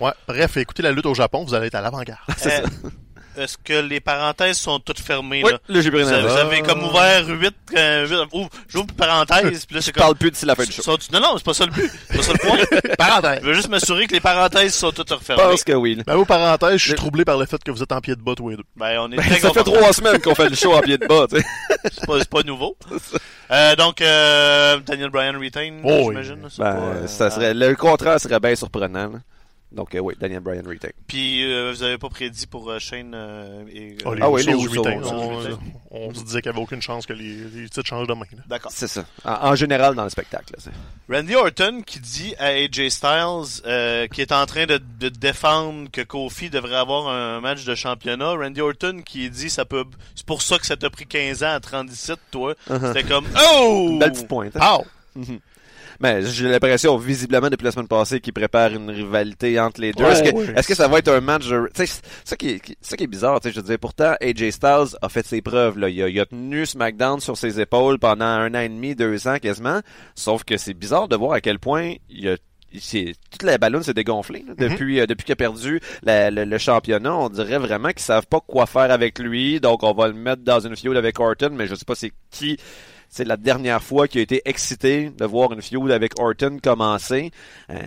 Speaker 2: ouais.
Speaker 3: bref, écoutez la lutte au Japon, vous allez être à l'avant-garde.
Speaker 1: Euh, Est-ce que les parenthèses sont toutes fermées,
Speaker 2: Oui,
Speaker 1: là?
Speaker 2: là, j'ai pris
Speaker 1: Vous
Speaker 2: une
Speaker 1: avez, vous avez comme ouvert 8, euh, huit- ouvre- j'ouvre une parenthèse, puis là, c'est
Speaker 2: Je
Speaker 1: comme...
Speaker 2: parle plus d'ici la fin du show.
Speaker 1: Sont- non, non, c'est pas ça le but. C'est pas ça le point.
Speaker 3: Parenthèse.
Speaker 1: Je veux juste m'assurer que les parenthèses sont toutes
Speaker 2: Je
Speaker 1: refermées.
Speaker 2: pense que oui. là.
Speaker 3: Ben, aux parenthèses, je suis troublé par le fait que vous êtes en pied de bas tous les deux.
Speaker 1: Ben, on est
Speaker 2: Ben,
Speaker 1: très
Speaker 2: ça fait trois semaines qu'on fait le show en pied de bas, tu sais.
Speaker 1: C'est pas, c'est pas nouveau. Euh, donc, euh, Daniel Bryan retain,
Speaker 3: Oh, oui.
Speaker 1: j'imagine. c'est
Speaker 2: Ben,
Speaker 1: pas, euh,
Speaker 2: ça serait, le contraire serait bien surprenant. là. Donc, euh, oui, Daniel Bryan retain.
Speaker 1: Puis euh, vous avez pas prédit pour euh, Shane euh, et...
Speaker 3: Ah, les
Speaker 2: Ah oui, les Usos,
Speaker 3: on, on se disait qu'il n'y avait aucune chance que les, les titres changent de main. là.
Speaker 1: D'accord.
Speaker 2: C'est ça. En, en général, dans le spectacle. là,
Speaker 1: Randy Orton qui dit à AJ Styles euh, qui est en train de, de défendre que Kofi devrait avoir un match de championnat. Randy Orton qui dit ça peut c'est pour ça que ça t'a pris 15 ans à 37 toi. C'était comme oh
Speaker 2: Une belle petite pointe. hein.
Speaker 3: Pow!
Speaker 2: Mais j'ai l'impression, visiblement, depuis la semaine passée, qu'il prépare une rivalité entre les deux.
Speaker 3: Ouais,
Speaker 2: est-ce, que,
Speaker 3: ouais.
Speaker 2: est-ce que ça va être un match de... Tu sais, ça qui ça qui est bizarre, tu sais, je veux dire, pourtant, AJ Styles a fait ses preuves, là. Il a, il a tenu SmackDown sur ses épaules pendant un an et demi, deux ans quasiment. Sauf que c'est bizarre de voir à quel point il a toute la ballonne s'est dégonflée là, depuis euh, depuis qu'il a perdu la- le, le championnat. On dirait vraiment qu'ils savent pas quoi faire avec lui. Donc on va le mettre dans une feud avec Orton, mais je sais pas c'est qui c'est la dernière fois qu'il a été excité de voir une feud avec Orton commencer. Euh,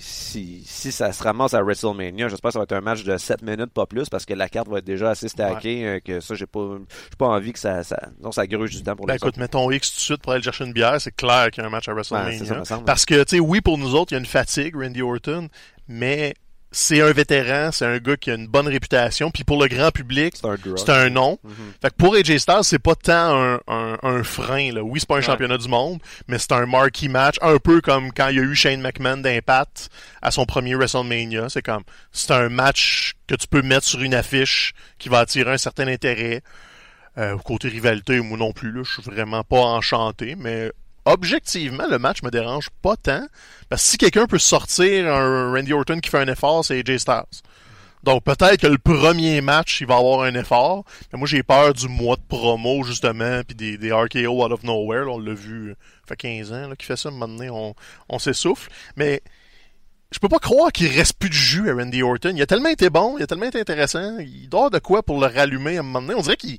Speaker 2: si, si ça se ramasse à WrestleMania, j'espère que ça va être un match de 7 minutes, pas plus, parce que la carte va être déjà assez stackée, euh, que ça, j'ai pas, j'ai pas envie que ça, ça, non, ça gruge du temps pour
Speaker 3: Ben
Speaker 2: les
Speaker 3: écoute, mettons X tout de suite pour aller chercher une bière, c'est clair qu'il y a un match à WrestleMania.
Speaker 2: ça.
Speaker 3: Parce que, tu sais, oui, pour nous autres, il y a une fatigue, Randy Orton, mais c'est un vétéran, c'est un gars qui a une bonne réputation, puis pour le grand public,
Speaker 2: C'est un
Speaker 3: nom.
Speaker 2: Mhm.
Speaker 3: Fait que pour AJ Styles, c'est pas tant un, un, un frein. Là. Oui, c'est pas un
Speaker 1: Ouais.
Speaker 3: championnat du monde, mais c'est un marquee match, un peu comme quand il y a eu Shane McMahon d'Impact à son premier WrestleMania. C'est comme c'est un match que tu peux mettre sur une affiche qui va attirer un certain intérêt. Euh, côté rivalité, moi non plus, là, je suis vraiment pas enchanté, mais objectivement, le match me dérange pas tant. Parce que si quelqu'un peut sortir un Randy Orton qui fait un effort, c'est AJ Styles. Donc peut-être que le premier match, il va avoir un effort. Mais moi, j'ai peur du mois de promo, justement, puis des, des RKO out of nowhere. on l'a vu, ça fait 15 ans qu'il fait ça. Maintenant, on, on s'essouffle. Mais je peux pas croire qu'il reste plus de jus à Randy Orton. Il a tellement été bon, il a tellement été intéressant. Il avoir de quoi pour le rallumer à un moment donné. On dirait qu'il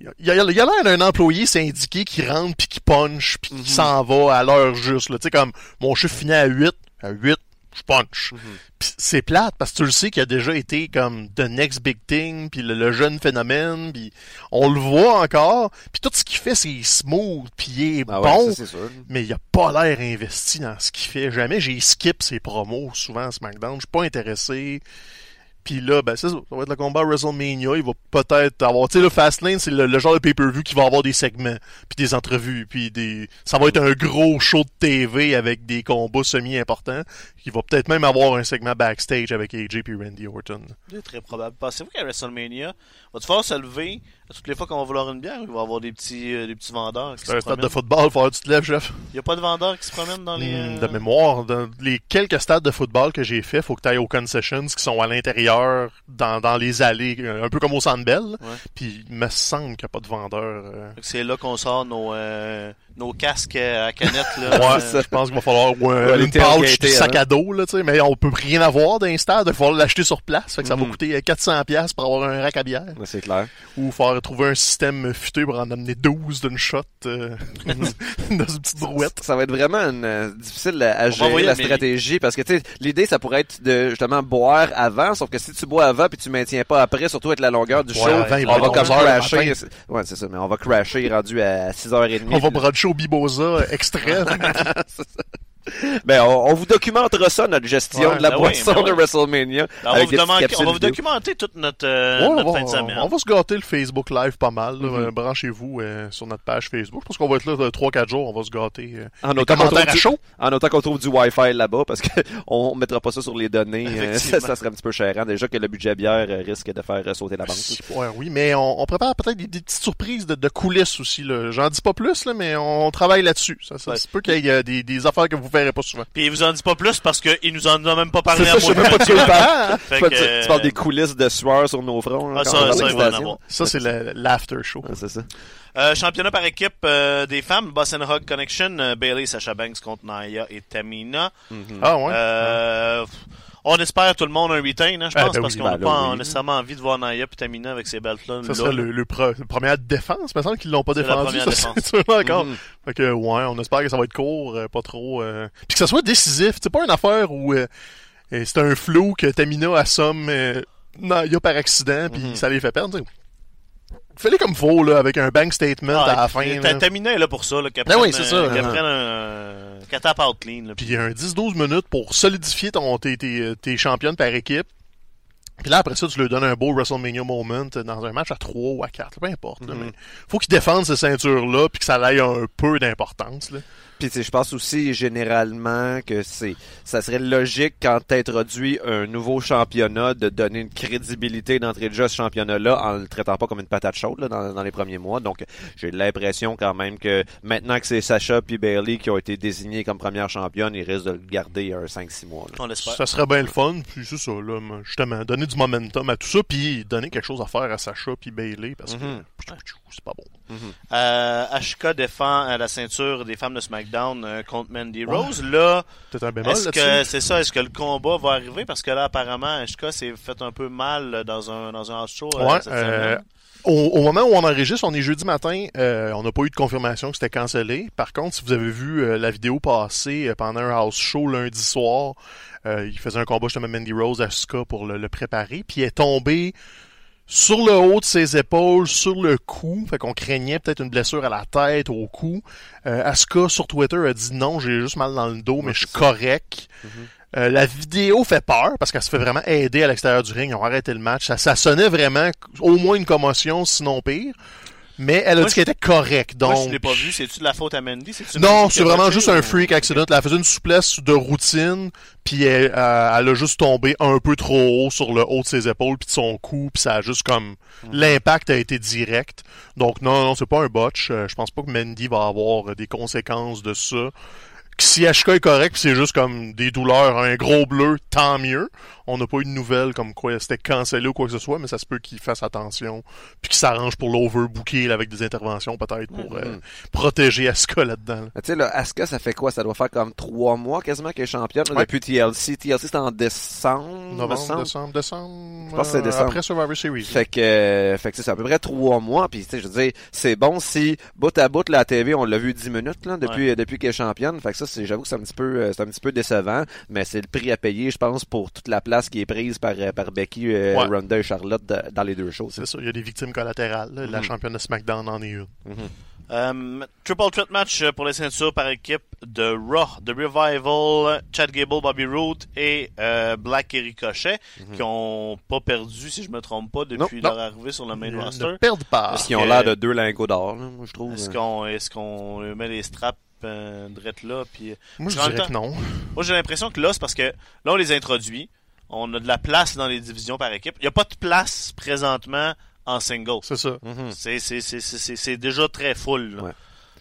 Speaker 3: il a il a a l'air d'un employé syndiqué qui rentre puis qui punch puis qui s'en va à l'heure juste. Tu sais, comme mon chiffre finit à 8, à 8, je punch. Puis c'est plate parce que tu le sais qu'il a déjà été comme the next big thing puis le, le jeune phénomène puis on le voit encore puis tout ce qu'il fait c'est smooth puis il est
Speaker 2: Ah ouais,
Speaker 3: bon
Speaker 2: ça, c'est sûr.
Speaker 3: mais il a pas l'air investi dans ce qu'il fait. Jamais j'ai skip ses promos souvent à SmackDown. Je suis pas intéressé. Puis là, ben ça. Ça va être le combat WrestleMania. Il va peut-être avoir... Tu sais, le Fastlane, c'est le, le genre de pay-per-view qui va avoir des segments, puis des entrevues, puis des... Ça va être un gros show de TV avec des combats semi-importants. Il va peut-être même avoir un segment backstage avec AJ puis Randy Orton.
Speaker 1: C'est très probable. Pensez-vous qu'à WrestleMania, va-tu falloir se lever toutes les fois qu'on va vouloir une bière, il va y avoir des petits, euh, des petits vendeurs qui
Speaker 3: C'est
Speaker 1: se
Speaker 3: un stade
Speaker 1: promènent?
Speaker 3: de football, faut que tu te lèves, chef.
Speaker 1: Il n'y a pas de vendeurs qui se promènent dans les...
Speaker 3: Hmm,
Speaker 1: euh,
Speaker 3: De mémoire, dans les quelques stades de football que j'ai fait, faut que tu ailles aux concessions qui sont à l'intérieur, dans, dans les allées, euh, un peu comme au Sandbell.
Speaker 1: Ouais.
Speaker 3: Puis il me semble qu'il n'y a pas de vendeur. euh.
Speaker 1: Fait que C'est là qu'on sort nos, euh, nos casques à canette. Là,
Speaker 3: Ouais,
Speaker 1: Euh,
Speaker 3: ça, je pense qu'il va falloir ou un,
Speaker 2: va aller
Speaker 3: une pouch sac
Speaker 2: hein.
Speaker 3: à dos, là, tu sais, mais on peut rien avoir d'un stade, il va falloir l'acheter sur place, fait que ça va
Speaker 2: Mhm.
Speaker 3: coûter euh, 400$ piastres pour avoir un rack à bière,
Speaker 2: Ouais, c'est clair.
Speaker 3: ou faire trouver un système futé pour en amener 12 d'une shot euh, dans une petite brouette.
Speaker 2: Ça va être vraiment une, euh, difficile à, gérer la stratégie parce que tu sais l'idée ça pourrait être de justement boire avant sauf que si tu bois avant puis tu maintiens pas après surtout avec la longueur du
Speaker 3: Ouais,
Speaker 2: show
Speaker 3: avant, il va
Speaker 2: on va comme
Speaker 3: 11 heures le
Speaker 2: crasher ouais c'est ça mais on va crasher rendu à 6h30
Speaker 3: On va brocher au Biboza extrême.
Speaker 2: ben on, on vous documentera ça notre gestion
Speaker 3: Ouais,
Speaker 2: de la
Speaker 1: ben
Speaker 2: boisson
Speaker 1: oui.
Speaker 2: de WrestleMania
Speaker 1: Ben, on, va
Speaker 2: avec
Speaker 1: vous on va vous documenter toute notre, euh,
Speaker 3: Ouais,
Speaker 1: notre
Speaker 3: on,
Speaker 1: fin de
Speaker 3: va,
Speaker 1: semaine.
Speaker 3: on va se gâter le Facebook Live pas mal.
Speaker 2: Mhm.
Speaker 3: Euh, Branchez-vous euh, sur notre page Facebook. Je pense qu'on va être là de 3-4 jours. On va se gâter. euh,
Speaker 2: en autant qu'on du,
Speaker 3: chaud.
Speaker 2: en autant qu'on trouve du Wi-Fi là-bas parce que on mettra pas ça sur les données euh, ça, ça serait un petit peu cher hein. déjà que le budget bière risque de faire sauter la banque
Speaker 3: Ouais, oui, mais on, on prépare peut-être des, des petites surprises de, de coulisses aussi. là. J'en dis pas plus, là, mais on travaille là-dessus. Ça, ça
Speaker 1: Ouais.
Speaker 3: se peut qu'il y ait des, des affaires que vous pas souvent.
Speaker 1: Puis il vous en dit pas plus parce qu'il nous en a même pas parlé
Speaker 2: C'est
Speaker 1: à
Speaker 2: ça, je
Speaker 1: moi.
Speaker 2: sais même pas de quoi Tu,
Speaker 1: que,
Speaker 2: tu- tu parles des coulisses de sueur sur nos fronts. là,
Speaker 1: Ah, ça, ça.
Speaker 3: Ça, c'est le- l'after show.
Speaker 2: Ouais, c'est ça.
Speaker 1: Euh, championnat par équipe euh, des femmes, Boss and Hug Connection, euh, Bailey, Sasha Banks contre Naya et Tamina.
Speaker 3: Ah ouais?
Speaker 1: Euh, on espère tout le monde un retain, hein, je
Speaker 3: Ah,
Speaker 1: pense,
Speaker 3: ben
Speaker 1: parce
Speaker 3: oui,
Speaker 1: qu'on
Speaker 2: ben
Speaker 1: n'a
Speaker 2: là,
Speaker 1: pas
Speaker 2: oui.
Speaker 1: nécessairement envie de voir Naya et Tamina avec ces belts-là.
Speaker 3: ça serait le, le, le première défense. Il me semble qu'ils l'ont pas
Speaker 1: la
Speaker 3: défendu.
Speaker 1: première
Speaker 3: Ça,
Speaker 1: défense.
Speaker 3: encore.
Speaker 2: Mhm.
Speaker 3: Fait que, ouais, on espère que ça va être court, euh, pas trop. euh, Puis que ça soit décisif. C'est pas une affaire où euh, c'est un flou que Tamina assomme euh, Naya par accident, puis
Speaker 2: Mhm.
Speaker 3: ça les fait perdre. tu sais. Fais-les comme faut, là, avec un bank statement
Speaker 1: Ah,
Speaker 3: à la fin.
Speaker 1: Ta-
Speaker 3: là.
Speaker 1: Tamina est là pour ça, là, qu'elle
Speaker 3: Ben
Speaker 1: prenne,
Speaker 3: oui, c'est ça.
Speaker 1: euh, qu'elle
Speaker 2: Ah.
Speaker 1: prenne un... qu'elle tape out clean, là.
Speaker 3: Puis il y a un 10-12 minutes pour solidifier ton, tes, tes, tes championnes par équipe. Puis là, après ça, tu leur donnes un beau WrestleMania moment dans un match à 3 ou à 4, peu importe. là,
Speaker 2: Mhm.
Speaker 3: mais faut qu'ils défendent ces ceintures-là puis que ça ait un peu d'importance.
Speaker 2: Puis tu sais, je pense aussi généralement que c'est ça serait logique quand t'introduis un nouveau championnat de donner une crédibilité d'entrée de jeu à ce championnat-là en le traitant pas comme une patate chaude là, dans, dans les premiers mois. Donc j'ai l'impression quand même que maintenant que c'est Sacha puis Bailey qui ont été désignés comme première championne, ils risquent de le garder un 5-6 mois. là.
Speaker 1: On l'espère.
Speaker 3: Ça serait bien le fun. Puis c'est ça, là, justement, donner du momentum à tout ça puis donner quelque chose à faire à Sacha puis Bailey parce que
Speaker 2: Mhm.
Speaker 3: c'est pas bon.
Speaker 1: Euh, Ashika défend euh, la ceinture des femmes de SmackDown euh, contre Mandy Rose. Là, est-ce que c'est ça? Est-ce que le combat va arriver? Parce que là, apparemment, Ashika s'est fait un peu mal dans un dans un house show
Speaker 3: Ouais,
Speaker 1: cette semaine.
Speaker 3: Au, au moment où on enregistre, on est jeudi matin, euh, on n'a pas eu de confirmation que c'était cancellé. Par contre, si vous avez vu euh, la vidéo passer euh, pendant un house show lundi soir, il faisait un combat justement Mandy Rose à Asuka pour le, le préparer, puis il est tombé sur le haut de ses épaules, sur le cou, fait qu'on craignait peut-être une blessure à la tête, au cou. Euh, Asuka sur Twitter a dit non, j'ai juste mal dans le dos, mais je suis correct. Euh, la vidéo fait peur parce qu'elle se fait vraiment aider à l'extérieur du ring. Ils ont arrêté le match. Ça, ça sonnait vraiment au moins une commotion, sinon pire. Mais elle a
Speaker 1: Moi,
Speaker 3: dit qu'elle était correcte. Donc...
Speaker 1: Moi, je l'ai pas vu. C'est-tu de la faute à Mandy?
Speaker 3: Non, c'est
Speaker 1: a
Speaker 3: vraiment juste
Speaker 1: ou-
Speaker 3: un freak accident. Elle faisait une souplesse de routine, puis elle, euh, elle a juste tombé un peu trop haut sur le haut de ses épaules, puis de son cou, puis ça a juste comme l'impact a été direct. Donc non, non, c'est pas un botch. Euh, je pense pas que Mandy va avoir des conséquences de ça. Si HK est correct, c'est juste comme des douleurs, un gros bleu, tant mieux. On n'a pas eu de nouvelles comme quoi c'était cancellé ou quoi que ce soit, mais ça se peut qu'il fasse attention, puis qu'il s'arrange pour l'overbooker avec des interventions peut-être pour euh,
Speaker 2: Mhm.
Speaker 3: protéger Asuka là-dedans. là.
Speaker 2: Tu sais, là, Asuka, ça fait quoi? Ça doit faire comme trois mois quasiment qu'elle est championne là,
Speaker 3: Ouais.
Speaker 2: depuis TLC. TLC, c'était en décembre,
Speaker 3: Novembre, décembre, décembre.
Speaker 2: Je pense que c'est
Speaker 3: euh,
Speaker 2: décembre.
Speaker 3: Après Survivor Series.
Speaker 2: Fait que, euh, fait que c'est à peu près trois mois. Puis, tu sais, je veux dire, c'est bon si, bout à bout, la TV, on l'a vu dix minutes, là, depuis, depuis qu'elle est championne. Fait que ça, c'est, j'avoue que c'est un petit peu, euh, c'est un petit peu décevant. Mais c'est le prix à payer, je pense, pour toute la place qui est prise par, euh, par Becky, euh,
Speaker 3: Ouais.
Speaker 2: Ronda et Charlotte de- dans les deux shows.
Speaker 3: C'est ça, il y a des victimes collatérales. là. La
Speaker 2: Mhm.
Speaker 3: championne de SmackDown en est une.
Speaker 1: Euh, triple threat match pour les ceintures par équipe de Raw, de Revival, Chad Gable, Bobby Roode et euh, Black et Ricochet, qui ont pas perdu, si je me trompe pas, depuis
Speaker 3: Non,
Speaker 1: leur arrivée sur le main
Speaker 3: Ils
Speaker 1: roster.
Speaker 3: ne perdent pas.
Speaker 1: Est-ce
Speaker 2: Qui ont l'air de deux lingots d'or, moi, je trouve.
Speaker 1: Est-ce
Speaker 2: euh.
Speaker 1: qu'on est-ce qu'on met les straps euh, drette là puis
Speaker 3: Moi, je
Speaker 1: Parce
Speaker 3: dirais que non.
Speaker 1: moi j'ai l'impression que là c'est parce que là on les introduit, on a de la place dans les divisions par équipe. Il y a pas de place présentement en single.
Speaker 3: C'est ça.
Speaker 2: Mhm.
Speaker 1: C'est c'est c'est c'est c'est- c'est déjà très full. Là.
Speaker 2: Ouais.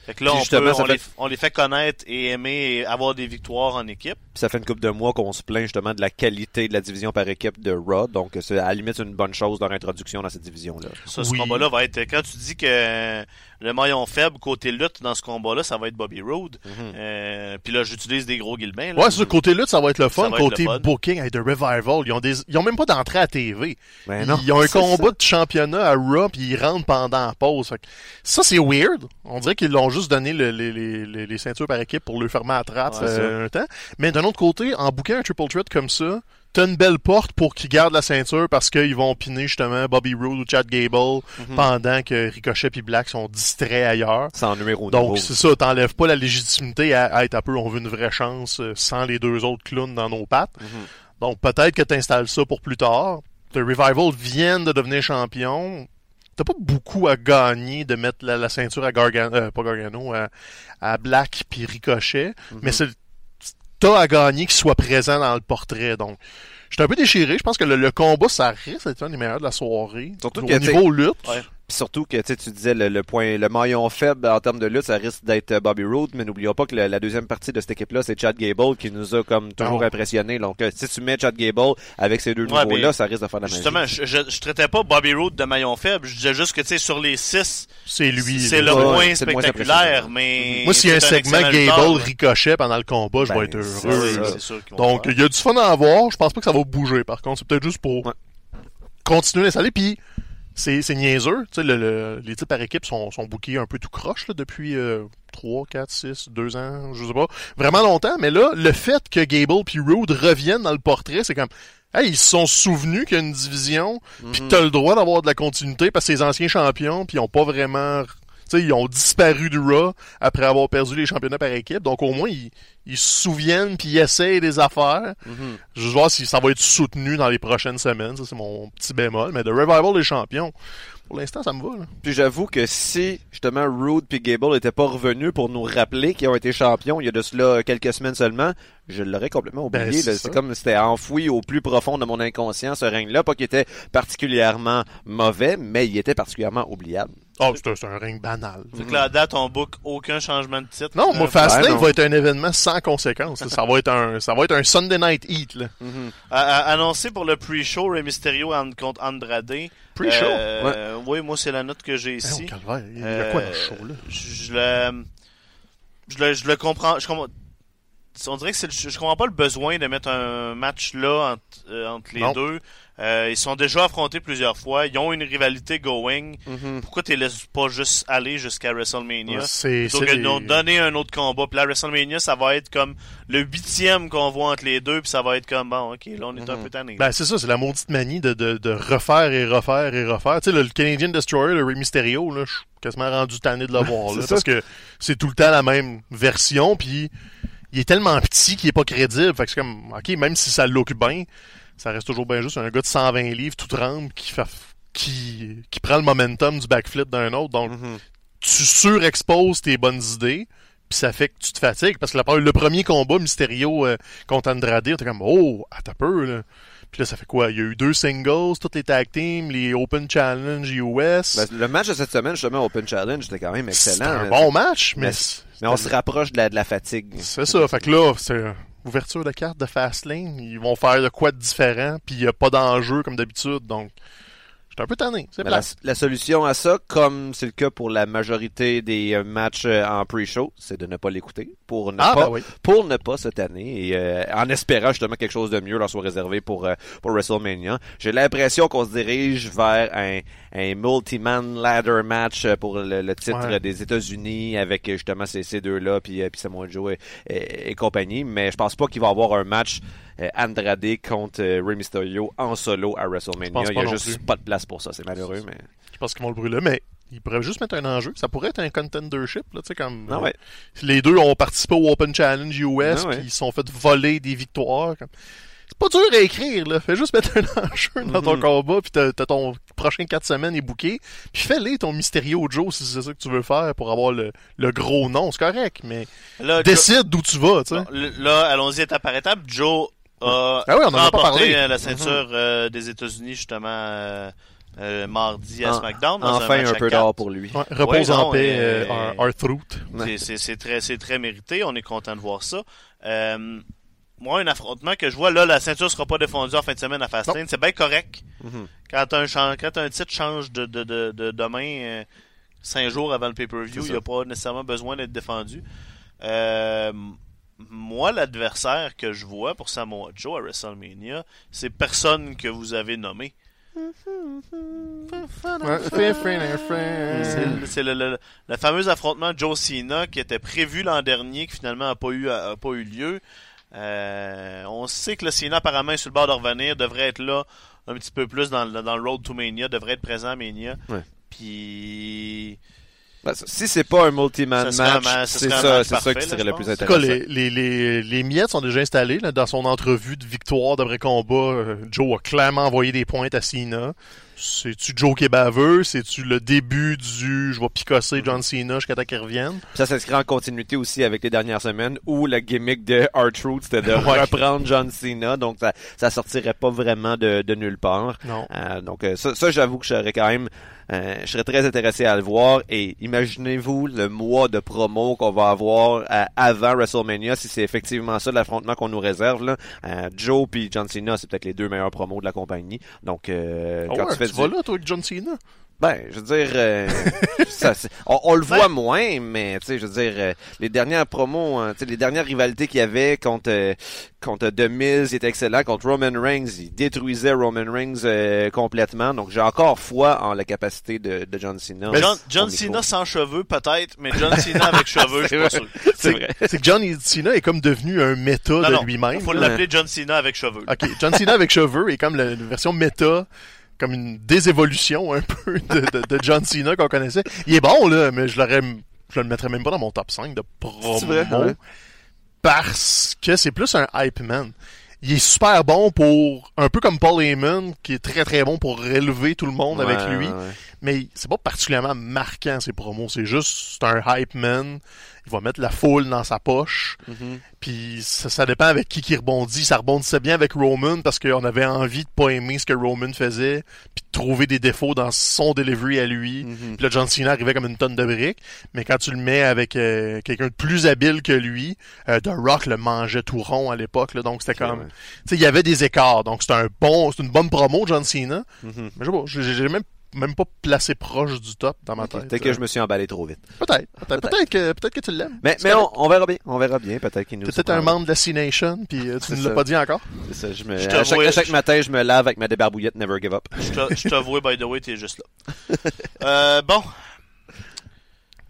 Speaker 1: Fait que là on,
Speaker 2: justement,
Speaker 1: peut,
Speaker 2: ça
Speaker 1: on,
Speaker 2: fait-
Speaker 1: les, on les fait connaître et aimer et avoir des victoires en équipe.
Speaker 2: Puis ça fait une couple de mois qu'on se plaint justement de la qualité de la division par équipe de Raw. Donc, c'est à la limite une bonne chose leur introduction dans cette division-là.
Speaker 1: Ça, ce
Speaker 3: Oui.
Speaker 1: combat-là va être quand tu dis que le maillon faible côté lutte dans ce combat-là, ça va être Bobby Roode.
Speaker 2: Mhm.
Speaker 1: Euh, puis là j'utilise des gros guillemets. là.
Speaker 3: Ouais, c'est ça. Côté lutte, ça va être le fun.
Speaker 1: Être
Speaker 3: Côté
Speaker 1: le fun.
Speaker 3: booking, avec The Revival, ils ont, des... ils ont même pas d'entrée à TV.
Speaker 2: Ben non,
Speaker 3: ils ont un combat
Speaker 2: ça.
Speaker 3: de championnat à Raw, puis ils rentrent pendant la pause. Fait que ça, c'est weird. On dirait qu'ils l'ont juste donné le- les, les, les, les ceintures par équipe pour le fermer à trappe
Speaker 2: Ouais,
Speaker 3: euh, un temps. Mais d'un autre côté, en bouquant un triple threat comme ça, t'as une belle porte pour qu'ils gardent la ceinture parce qu'ils vont piner justement Bobby Roode ou Chad Gable
Speaker 2: Mhm.
Speaker 3: pendant que Ricochet et Black sont distraits ailleurs.
Speaker 2: Sans numéro
Speaker 3: Donc, c'est ça, t'enlèves pas la légitimité à, à être un peu, on veut une vraie chance euh, sans les deux autres clowns dans nos pattes.
Speaker 2: Mhm.
Speaker 3: Donc, peut-être que t'installes ça pour plus tard. The Revival viennent de devenir champion. T'as pas beaucoup à gagner de mettre la, la ceinture à Gargano, euh, pas Gargano, à, à Black puis Ricochet.
Speaker 2: Mhm.
Speaker 3: Mais c'est, t'as à gagner qu'il soit présent dans le portrait. Donc, j'étais un peu déchiré. Je pense que le, le combat, ça risque d'être un des meilleurs de la soirée.
Speaker 2: Surtout
Speaker 3: Au niveau lutte.
Speaker 1: Ouais.
Speaker 2: Puis surtout que tu sais, tu disais le, le point, le maillon faible en termes de lutte, ça risque d'être euh, Bobby Roode, mais n'oublions pas que la, la deuxième partie de cette équipe-là, c'est Chad Gable qui nous a comme toujours
Speaker 3: Non.
Speaker 2: impressionné. Donc euh, si tu mets Chad Gable avec ces deux
Speaker 1: Ouais,
Speaker 2: nouveaux-là, ça risque de faire de la
Speaker 1: Justement,
Speaker 2: magie.
Speaker 1: je, je, je traitais pas Bobby Roode de maillon faible. Je disais juste que, tu sais, sur les six,
Speaker 3: C'est lui.
Speaker 1: c'est le
Speaker 2: Ouais,
Speaker 1: moins
Speaker 2: c'est le moins
Speaker 1: spectaculaire, mais...
Speaker 3: Moi, s'il y a un
Speaker 1: c'est
Speaker 3: segment Gable ricochet pendant le combat, je
Speaker 2: Ben,
Speaker 3: vais être
Speaker 2: c'est
Speaker 3: heureux.
Speaker 1: Sûr
Speaker 3: Donc, il y a du fun à avoir. Je pense pas que ça va bouger, par contre. C'est peut-être juste pour
Speaker 2: Ouais.
Speaker 3: continuer à l'installer. Puis, c'est, c'est niaiseux. Tu sais, le, le- les types par équipe sont, sont bookés un peu tout croche là, depuis euh, 3, 4, 6, 2 ans, je sais pas. Vraiment longtemps. Mais là, le fait que Gable puis Rude reviennent dans le portrait, c'est comme... Hey, ils se sont souvenus qu'il y a une division, puis
Speaker 2: Mhm.
Speaker 3: t'as le droit d'avoir de la continuité parce que ces anciens champions, puis ils ont pas vraiment... Sais, ils ont disparu du Raw après avoir perdu les championnats par équipe. Donc au moins, ils, ils se souviennent puis ils essayent des affaires.
Speaker 2: Mhm.
Speaker 3: Je vais voir si ça va être soutenu dans les prochaines semaines. Ça, c'est mon petit bémol. Mais The Revival des champions, pour l'instant, ça me va. Là.
Speaker 2: Puis j'avoue que si justement Rude puis Gable n'étaient pas revenus pour nous rappeler qu'ils ont été champions il y a de cela quelques semaines seulement, je l'aurais complètement oublié.
Speaker 3: Ben,
Speaker 2: là.
Speaker 3: c'est
Speaker 2: comme si c'était enfoui au plus profond de mon inconscient ce règne-là, pas qu'il était particulièrement mauvais, mais il était particulièrement oubliable.
Speaker 3: Oh, c'est un, ring banal.
Speaker 1: Fait que là, à date, on book aucun changement de titre.
Speaker 3: Non, moi, Fastlane
Speaker 2: Ouais, non.
Speaker 3: va être un événement sans conséquence. ça va être un, ça va être un Sunday Night Heat. Là.
Speaker 1: À- à- annoncé pour le pre-show, Rey Mysterio contre Andrade.
Speaker 3: Pre-show?
Speaker 1: Euh, Oui, moi, c'est la note que j'ai
Speaker 3: Hey,
Speaker 1: ici.
Speaker 3: il y a quoi dans
Speaker 1: Euh,
Speaker 3: ce show-là?
Speaker 1: je, je le, je le, je le comprends. Je comprends. On dirait que c'est le- je, comprends pas le besoin de mettre un match là entre, euh, entre les
Speaker 3: Non.
Speaker 1: deux. Euh, ils sont déjà affrontés plusieurs fois. Ils ont une rivalité going. Pourquoi tu les laisses pas juste aller jusqu'à WrestleMania?
Speaker 3: C'est,
Speaker 1: Plutôt
Speaker 3: c'est
Speaker 1: que
Speaker 3: des-
Speaker 1: donner un autre combat. Puis là, WrestleMania, ça va être comme le huitième qu'on voit entre les deux. Puis ça va être comme, bon, ok, là, on est un peu tanné.
Speaker 3: Ben, c'est ça, c'est la maudite manie de, de, de refaire et refaire et refaire. Tu sais, le, le Canadian Destroyer, le Rey Mysterio, là, je suis quasiment rendu tanné de le voir, là, parce que c'est tout le temps la même version, puis il est tellement petit qu'il est pas crédible. Fait que c'est comme, ok, même si ça l'occupe bien, ça reste toujours bien juste un gars de 120 livres, tout tremble, qui fait, qui, qui prend le momentum du backflip d'un autre. Donc,
Speaker 2: Mhm.
Speaker 3: tu surexposes tes bonnes idées, puis ça fait que tu te fatigues. Parce que la- le premier combat Mysterio euh, contre Andrade, t'es comme, oh, à ta peu, là. Puis là, ça fait quoi? Il y a eu deux singles, toutes les tag teams, les Open Challenge US.
Speaker 2: Ben, le match de cette semaine, justement, Open Challenge, c'était quand même excellent.
Speaker 3: un
Speaker 2: mais-
Speaker 3: bon match, mais,
Speaker 2: Mais on se rapproche de la, de la fatigue.
Speaker 3: c'est ça. Fait que là, c'est ouverture de carte de Fastlane. Ils vont faire de quoi de différent, puis il n'y a pas d'enjeu comme d'habitude. Donc, j'étais un peu tanné. C'est
Speaker 2: la, solution à ça, comme c'est le cas pour la majorité des euh, matchs euh, en pre-show, c'est de ne pas l'écouter pour ne
Speaker 3: Ah,
Speaker 2: pas
Speaker 3: ben oui.
Speaker 2: pour ne pas cette année et euh, en espérant justement quelque chose de mieux leur soit réservé pour euh, pour WrestleMania. J'ai l'impression qu'on se dirige vers un un multi-man ladder match pour le, le titre
Speaker 3: Ouais.
Speaker 2: des États-Unis avec justement ces, ces deux-là puis euh, puis Samoa Joe et, et- et compagnie, mais je pense pas qu'il va y avoir un match Andrade contre euh, Rey Mysterio en solo à WrestleMania.
Speaker 3: Je pense
Speaker 2: Il y a juste
Speaker 3: plus.
Speaker 2: pas de place pour ça, c'est malheureux mais
Speaker 3: Je pense qu'ils vont le brûler, mais ils pourraient juste mettre un enjeu. Ça pourrait être un contendership, là, tu sais, comme...
Speaker 2: Ah ouais.
Speaker 3: Les deux ont participé au Open Challenge US,
Speaker 2: Ah ouais.
Speaker 3: puis ils se sont fait voler des victoires. comme- C'est pas dur à écrire, là. Fais juste mettre un enjeu dans ton
Speaker 2: Mhm.
Speaker 3: combat, puis t'as ton prochain 4 semaines est booké. Puis fais-les ton Mysterio Joe, si c'est ça que tu veux faire, pour avoir le, le gros nom. C'est correct, mais
Speaker 1: Là,
Speaker 3: décide d'où tu vas, tu sais.
Speaker 1: Là, allons-y étape par étape. Joe a
Speaker 3: Ah oui, on en a pas
Speaker 1: remporté
Speaker 3: parlé.
Speaker 1: euh, la ceinture euh, des États-Unis justement euh, euh, mardi à
Speaker 2: En-
Speaker 1: SmackDown. Dans
Speaker 2: enfin
Speaker 1: match
Speaker 2: un
Speaker 1: à
Speaker 2: peu d'or pour lui.
Speaker 3: Ouais, repose
Speaker 1: Ouais,
Speaker 3: en
Speaker 1: non,
Speaker 3: paix,
Speaker 1: euh,
Speaker 3: euh, Arthroot.
Speaker 1: C'est- très, mérité. On est content de voir ça. Euh, moi, un affrontement que je vois, là, la ceinture sera pas défendue en fin de semaine à Fastlane. C'est bien correct.
Speaker 2: Mhm.
Speaker 1: Quand, un, quand un titre change de, de, de, de demain, euh, cinq jours avant le pay-per-view, il n'y a pas nécessairement besoin d'être défendu. Moi, l'adversaire que je vois pour Samoa Joe à WrestleMania, c'est personne que vous avez nommé. C'est le- fameux affrontement de Joe Cena qui était prévu l'an dernier, qui finalement n'a pas eu, a, a pas eu lieu. Euh, on sait que le Cena apparemment est sur le bord de revenir, devrait être là un petit peu plus dans, le- dans le Road to Mania, devrait être présent à Mania.
Speaker 2: Ouais.
Speaker 1: Puis
Speaker 2: Ben, si c'est pas un multi-man match, c'est ça, c'est ça qui serait le plus
Speaker 3: En tout cas,
Speaker 2: intéressant.
Speaker 3: les, les, les, les miettes sont déjà installés. Là, dans son entrevue de victoire d'après combat, euh, Joe a clairement envoyé des pointes à Cena. C'est-tu Joe qui est baveux? C'est-tu le début du « je vais picosser John Cena jusqu'à temps qu'il revienne?
Speaker 2: Ça s'inscrit en continuité aussi avec les dernières semaines où la gimmick de R-Truth c'était de reprendre John Cena, donc ça, ça sortirait pas vraiment de, de nulle part. »
Speaker 3: Non.
Speaker 2: Euh, donc euh, ça, ça, j'avoue que je serais quand même, euh, je serais très intéressé à le voir. Et imaginez-vous le mois de promo qu'on va avoir euh, avant WrestleMania, si c'est effectivement ça l'affrontement qu'on nous réserve. Là. Euh, Joe puis John Cena, c'est peut-être les deux meilleurs promos de la compagnie. Donc euh,
Speaker 3: Ah
Speaker 2: quand
Speaker 3: ouais,
Speaker 2: tu fais
Speaker 3: tu
Speaker 2: du-
Speaker 3: vas là, toi, avec John Cena?
Speaker 2: Ben, je veux dire, euh, ça, on, on le
Speaker 1: Ben-
Speaker 2: voit moins, mais tu sais, je veux dire, euh, les dernières promos, hein, tu sais, les dernières rivalités qu'il y avait contre euh, contre The Miz, il était excellent. Contre Roman Reigns, il détruisait Roman Reigns euh, complètement. Donc, j'ai encore foi en la capacité de, de John Cena.
Speaker 1: John. Cena sans cheveux, peut-être, mais John Cena avec cheveux, je suis pas
Speaker 2: C'est
Speaker 1: sûr.
Speaker 2: C'est vrai.
Speaker 3: C'est que John Cena est comme devenu un méta
Speaker 1: Non,
Speaker 3: de
Speaker 1: non,
Speaker 3: lui-même.
Speaker 1: faut
Speaker 3: là.
Speaker 1: l'appeler John Cena avec cheveux.
Speaker 3: Ok, John Cena avec cheveux est comme la, la version méta, comme une désévolution un peu de, de, de John Cena qu'on connaissait. Il est bon là, mais je l'aurais, je le mettrais même pas dans mon top 5 de promo.
Speaker 2: Vrai? Ouais.
Speaker 3: Parce que c'est plus un hype man. Il est super bon pour, un peu comme Paul Heyman, qui est très très bon pour relever tout le monde avec lui.
Speaker 2: ouais.
Speaker 3: Mais c'est pas particulièrement marquant ses promos. C'est juste, c'est un hype man. Il va mettre la foule dans sa poche.
Speaker 2: Mhm.
Speaker 3: Puis ça, ça dépend avec qui qui rebondit. Ça rebondissait bien avec Roman parce qu'on avait envie de pas aimer ce que Roman faisait, puis de trouver des défauts dans son delivery à lui.
Speaker 2: Mhm.
Speaker 3: Puis là, John Cena arrivait comme une tonne de briques. Mais quand tu le mets avec euh, quelqu'un de plus habile que lui, euh, The Rock le mangeait tout rond à l'époque. Donc c'était comme,
Speaker 2: Ouais.
Speaker 3: tu sais, il y avait des écarts. Donc c'était un bon, c'est une bonne promo John Cena.
Speaker 2: Mhm.
Speaker 3: Mais je sais pas, j'ai j'ai même même pas placé proche du top dans ma tête.
Speaker 2: Peut-être que je me suis emballé trop vite.
Speaker 3: Peut-être, peut-être, peut-être que peut-être que tu l'aimes.
Speaker 2: Mais, mais on, on verra bien. On verra bien. Peut-être qu'il nous
Speaker 3: peut-être un membre de la C-Nation, puis euh, tu ne l'as pas dit encore.
Speaker 2: C'est ça, je me,
Speaker 1: Je
Speaker 2: à,
Speaker 1: te
Speaker 2: chaque,
Speaker 1: vois-
Speaker 2: à chaque
Speaker 1: je-
Speaker 2: matin, je me lave avec ma débarbouillette Never Give Up.
Speaker 1: Je t'avoue, by the way, t'es juste là. Euh, bon.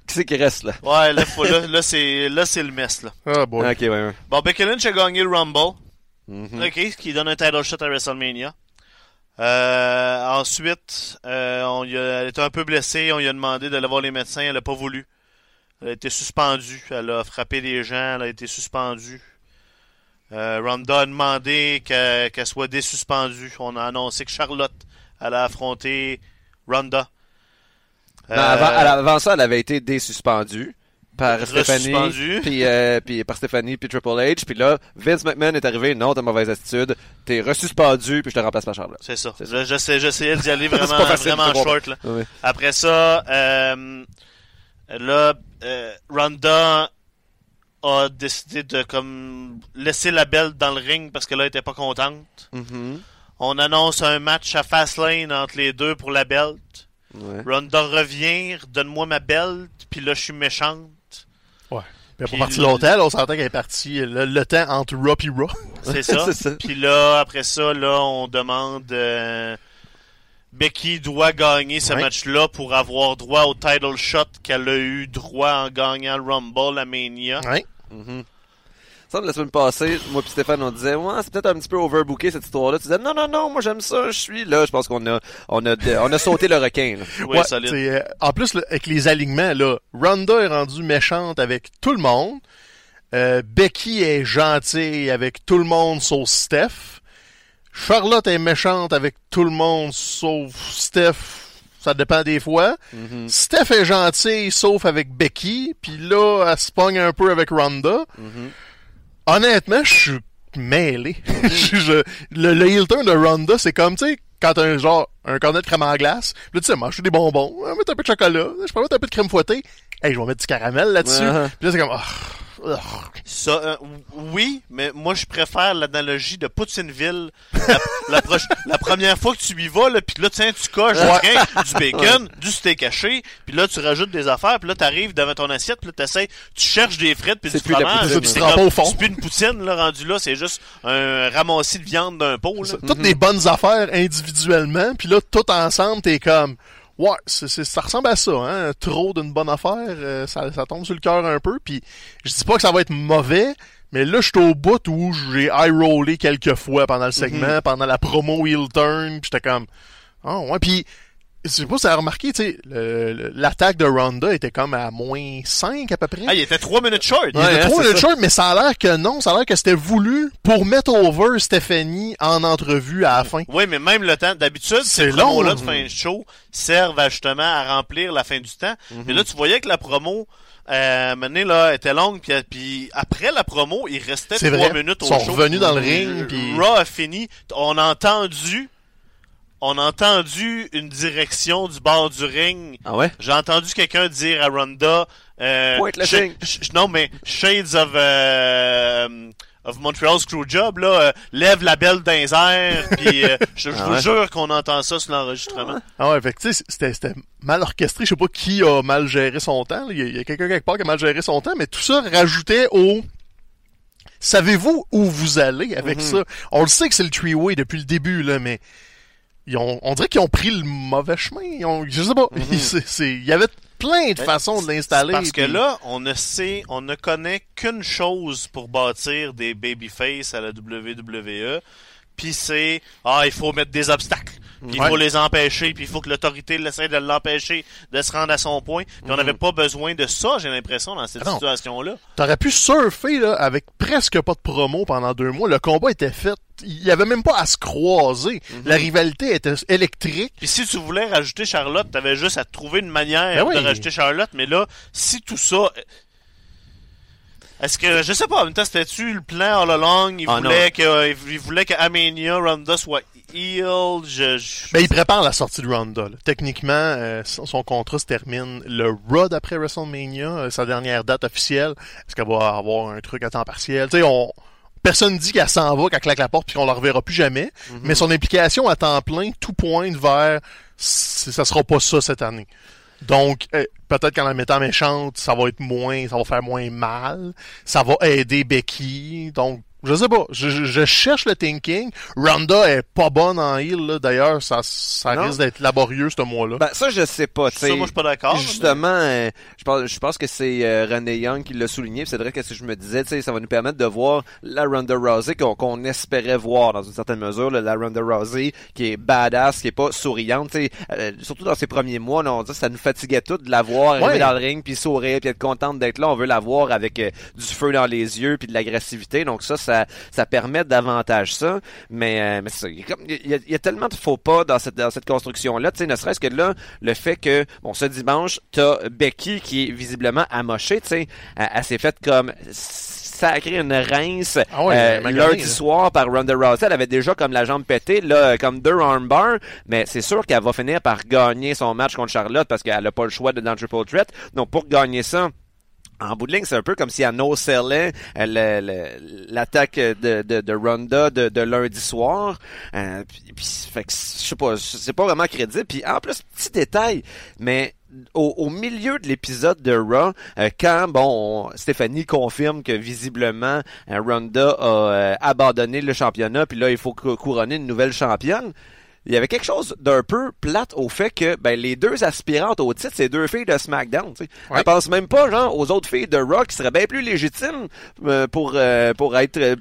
Speaker 2: Qui c'est qui reste là?
Speaker 1: Ouais, là, faut, là, là, c'est, là, c'est le mess, là.
Speaker 3: Ah, boy.
Speaker 2: Ok, ouais, ouais.
Speaker 1: Bon, Becky Lynch a gagné le Rumble.
Speaker 2: Mhm.
Speaker 1: OK, ce qui donne un title shot à WrestleMania. Euh, ensuite, euh, on y a- elle était un peu blessée. On lui a demandé d'aller voir les médecins. Elle a pas voulu. Elle a été suspendue. Elle a frappé des gens. Elle a été suspendue. Euh, Ronda a demandé qu'elle soit désuspendue. On a annoncé que Charlotte allait affronter Ronda.
Speaker 2: Non,
Speaker 1: Euh,
Speaker 2: avant ça, elle avait été désuspendue par Stéphanie, puis, euh, puis par Stéphanie, puis Triple H, puis là, Vince McMahon est arrivé, non, t'as mauvaise attitude, t'es resuspendu, puis je te remplace par Charlotte.
Speaker 1: C'est ça. Je- j'essaie- J'essayais d'y aller vraiment,
Speaker 2: facile,
Speaker 1: vraiment short. Là. Après ça, euh, là, euh, Ronda a décidé de comme laisser la belle dans le ring parce que là, elle était pas contente.
Speaker 2: Mhm.
Speaker 1: On annonce un match à Fastlane entre les deux pour la belt.
Speaker 2: Ouais.
Speaker 1: Ronda revient, donne-moi ma belt, puis là, je suis méchante.
Speaker 3: Ouais. Mais
Speaker 1: Puis
Speaker 3: pour partir
Speaker 1: le-
Speaker 3: longtemps, là, on s'entend qu'elle est partie le, le temps entre Raw et Raw.
Speaker 1: C'est ça. Puis là, après ça, là, on demande... euh, Becky doit gagner ce
Speaker 3: Ouais.
Speaker 1: match-là pour avoir droit au title shot qu'elle a eu droit en gagnant le Rumble à Mania.
Speaker 3: Ouais.
Speaker 2: Mhm. Ça, la semaine passée, moi puis Stéphane, on disait, ouais, c'est peut-être un petit peu overbooké cette histoire-là. Tu disais, non, non, non, moi j'aime ça, je suis là. Je pense qu'on a, on a, on a sauté le requin. là.
Speaker 1: Oui,
Speaker 3: Ouais,
Speaker 1: solide.
Speaker 3: euh, en plus, là, avec les alignements, là, Ronda est rendue méchante avec tout le monde. Euh, Becky est gentille avec tout le monde sauf Steph. Charlotte est méchante avec tout le monde sauf Steph. Ça dépend des fois.
Speaker 2: Mhm.
Speaker 3: Steph est gentille sauf avec Becky. Puis là, elle se pogne un peu avec Ronda.
Speaker 2: Mhm.
Speaker 3: Honnêtement, je suis mêlé. Je- je- le, le heel turn de Ronda, c'est comme, tu sais, quand t'as un genre, un cornet de crème en glace, là, tu sais, mange des bonbons, mettre un peu de chocolat, je peux mettre un peu de crème fouettée, hey, je vais mettre du caramel là-dessus.
Speaker 2: Ouais.
Speaker 3: Puis là, c'est comme, ah.
Speaker 1: Ça, euh, oui, mais moi je préfère l'analogie de Poutineville. La, la, proche- la première fois que tu y vas, là, puis là tiens, tu coches du, bacon, du steak haché, puis là tu rajoutes des affaires, puis là t'arrives devant ton assiette, puis là t'essayes, tu cherches des frites puis du fromage, c'est plus une poutine là rendu là, c'est juste un ramassis de viande d'un pot. Là.
Speaker 3: Toutes des bonnes affaires individuellement, puis là, tout ensemble, t'es comme, ouais, c'est, c'est- ça ressemble à ça, hein. Trop d'une bonne affaire, euh, ça, ça tombe sur le cœur un peu, puis je dis pas que ça va être mauvais, mais là, je suis au bout où j'ai high-rollé quelques fois pendant le segment, pendant la promo heel turn, puis j'étais comme, ah ouais, puis je sais pas si t'as remarqué, tu sais, l'attaque de Ronda était comme à moins 5 à peu près.
Speaker 1: Ah, il était trois minutes short.
Speaker 3: Il
Speaker 2: Ouais,
Speaker 3: était
Speaker 2: hein,
Speaker 3: trop
Speaker 2: c'est
Speaker 3: le
Speaker 2: ça.
Speaker 3: short, mais ça a l'air que non, ça a l'air que c'était voulu pour mettre over Stephanie en entrevue à la fin.
Speaker 1: Oui, mais même le temps, d'habitude,
Speaker 3: C'est
Speaker 1: ces
Speaker 3: long,
Speaker 1: promos-là
Speaker 3: là.
Speaker 1: de fin de show servent à, justement à remplir la fin du temps.
Speaker 3: Mhm.
Speaker 1: Mais là, tu voyais que la promo, euh, menée, là, était longue, puis, puis après la promo, il restait trois
Speaker 3: vrai.
Speaker 1: minutes au
Speaker 3: Ils sont
Speaker 1: show.
Speaker 3: revenus dans le ring, puis-
Speaker 1: Raw a fini. On a entendu, on a entendu une direction du bord du ring.
Speaker 2: Ah ouais?
Speaker 1: J'ai entendu quelqu'un dire à Ronda, euh, sh- non mais Shades of euh, of Montreal Screwjob, là, euh, lève la belle les airs, puis euh, je, je
Speaker 2: Ah
Speaker 1: vous
Speaker 2: ouais?
Speaker 1: jure qu'on entend ça sur l'enregistrement.
Speaker 3: Ah ouais, fait que tu sais, c'était, c'était mal orchestré. Je sais pas qui a mal géré son temps. là. Il y a, quelqu'un quelque part qui a mal géré son temps, mais tout ça rajoutait au... Savez-vous où vous allez avec ça? On le sait que c'est le three-way depuis le début, là, mais ils ont, on dirait qu'ils ont pris le mauvais chemin. Ils ont, je sais pas. C'est- il y avait plein de
Speaker 1: Ben,
Speaker 3: façons de l'installer.
Speaker 1: Parce que là, on ne sait, on ne connaît qu'une chose pour bâtir des babyface à la WWE, puis c'est ah il faut mettre des obstacles, puis il
Speaker 3: Ouais.
Speaker 1: faut les empêcher, puis il faut que l'autorité essaie de l'empêcher de se rendre à son point. Puis on n'avait pas besoin de ça, j'ai l'impression dans cette
Speaker 3: Ah
Speaker 1: situation-là.
Speaker 3: T'aurais pu surfer là, avec presque pas de promo pendant deux mois. Le combat était fait. Il y avait même pas à se croiser.
Speaker 1: Mhm.
Speaker 3: La rivalité était électrique.
Speaker 1: Puis si tu voulais rajouter Charlotte, t'avais juste à trouver une manière
Speaker 3: Ben oui.
Speaker 1: de rajouter Charlotte, mais là, si tout ça. Est-ce que, je sais pas, en même temps, c'était-tu le plan all along? Il
Speaker 2: Ah,
Speaker 1: voulait que, il voulait que Amania, Ronda soit heel, je, je-
Speaker 3: Ben, il prépare la sortie de Ronda. là. Techniquement, euh, son, son contrat se termine le Raw après WrestleMania, euh, sa dernière date officielle. Est-ce qu'elle va avoir un truc à temps partiel? Tu sais, on... Personne dit qu'elle s'en va, qu'elle claque la porte puis qu'on la reverra plus jamais. Mais son implication à temps plein, tout pointe vers ça sera pas ça cette année. Donc, euh, peut-être qu'en la mettant méchante, ça va être moins, ça va faire moins mal. Ça va aider Becky. Donc, je sais pas. Je, je- je cherche le thinking. Ronda est pas bonne en heal, là. D'ailleurs, ça, ça
Speaker 2: Non.
Speaker 3: risque d'être laborieux, ce mois-là.
Speaker 2: Ben, ça, je sais pas. tu
Speaker 1: ça,
Speaker 2: sais.
Speaker 1: moi, je suis pas d'accord.
Speaker 2: Justement, euh, je pense, je pense que c'est euh, René Young qui l'a souligné. C'est vrai que si je me disais, tu sais, ça va nous permettre de voir la Ronda Rousey qu'on qu'on espérait voir dans une certaine mesure, là, la Ronda Rousey qui est badass, qui est pas souriante, tu sais, euh, surtout dans ses premiers mois, là, on dit que ça nous fatiguait tout de la voir arriver
Speaker 3: Ouais.
Speaker 2: dans le ring puis sourire puis être contente d'être là. On veut la voir avec euh, du feu dans les yeux puis de l'agressivité. Donc ça, ça, ça permet davantage ça. Mais, euh, mais ça. Il y, a il y tellement de faux pas dans cette, dans cette construction-là. Tu sais, ne serait-ce que là, le fait que, bon, ce dimanche, t'as Becky qui est visiblement amochée, tu sais. Elle, elle s'est faite comme sacré une rince
Speaker 3: Ah ouais,
Speaker 2: euh, lundi
Speaker 3: là.
Speaker 2: soir par Ronda Rousey. Elle avait déjà comme la jambe pétée, là, comme deux armbars. Mais c'est sûr qu'elle va finir par gagner son match contre Charlotte parce qu'elle a pas le choix de dans le triple threat. Donc, pour gagner ça, en bout de ligne, c'est un peu comme si le- le- l'attaque de, de, de Ronda de, lundi soir. Euh, fait que, je sais pas, c'est pas vraiment crédible. Puis en plus, petit détail, mais au, au milieu de l'épisode de Raw, euh, quand bon, on- Stéphanie confirme que visiblement euh, Ronda a euh, abandonné le championnat, puis là il faut cou- couronner une nouvelle championne. Il y avait quelque chose d'un peu plate au fait que ben, les deux aspirantes au titre, c'est deux filles de SmackDown. tu sais.
Speaker 3: Ouais.
Speaker 2: Elles pensent même pas genre aux autres filles de Raw qui seraient bien plus légitimes euh, pour euh, pour être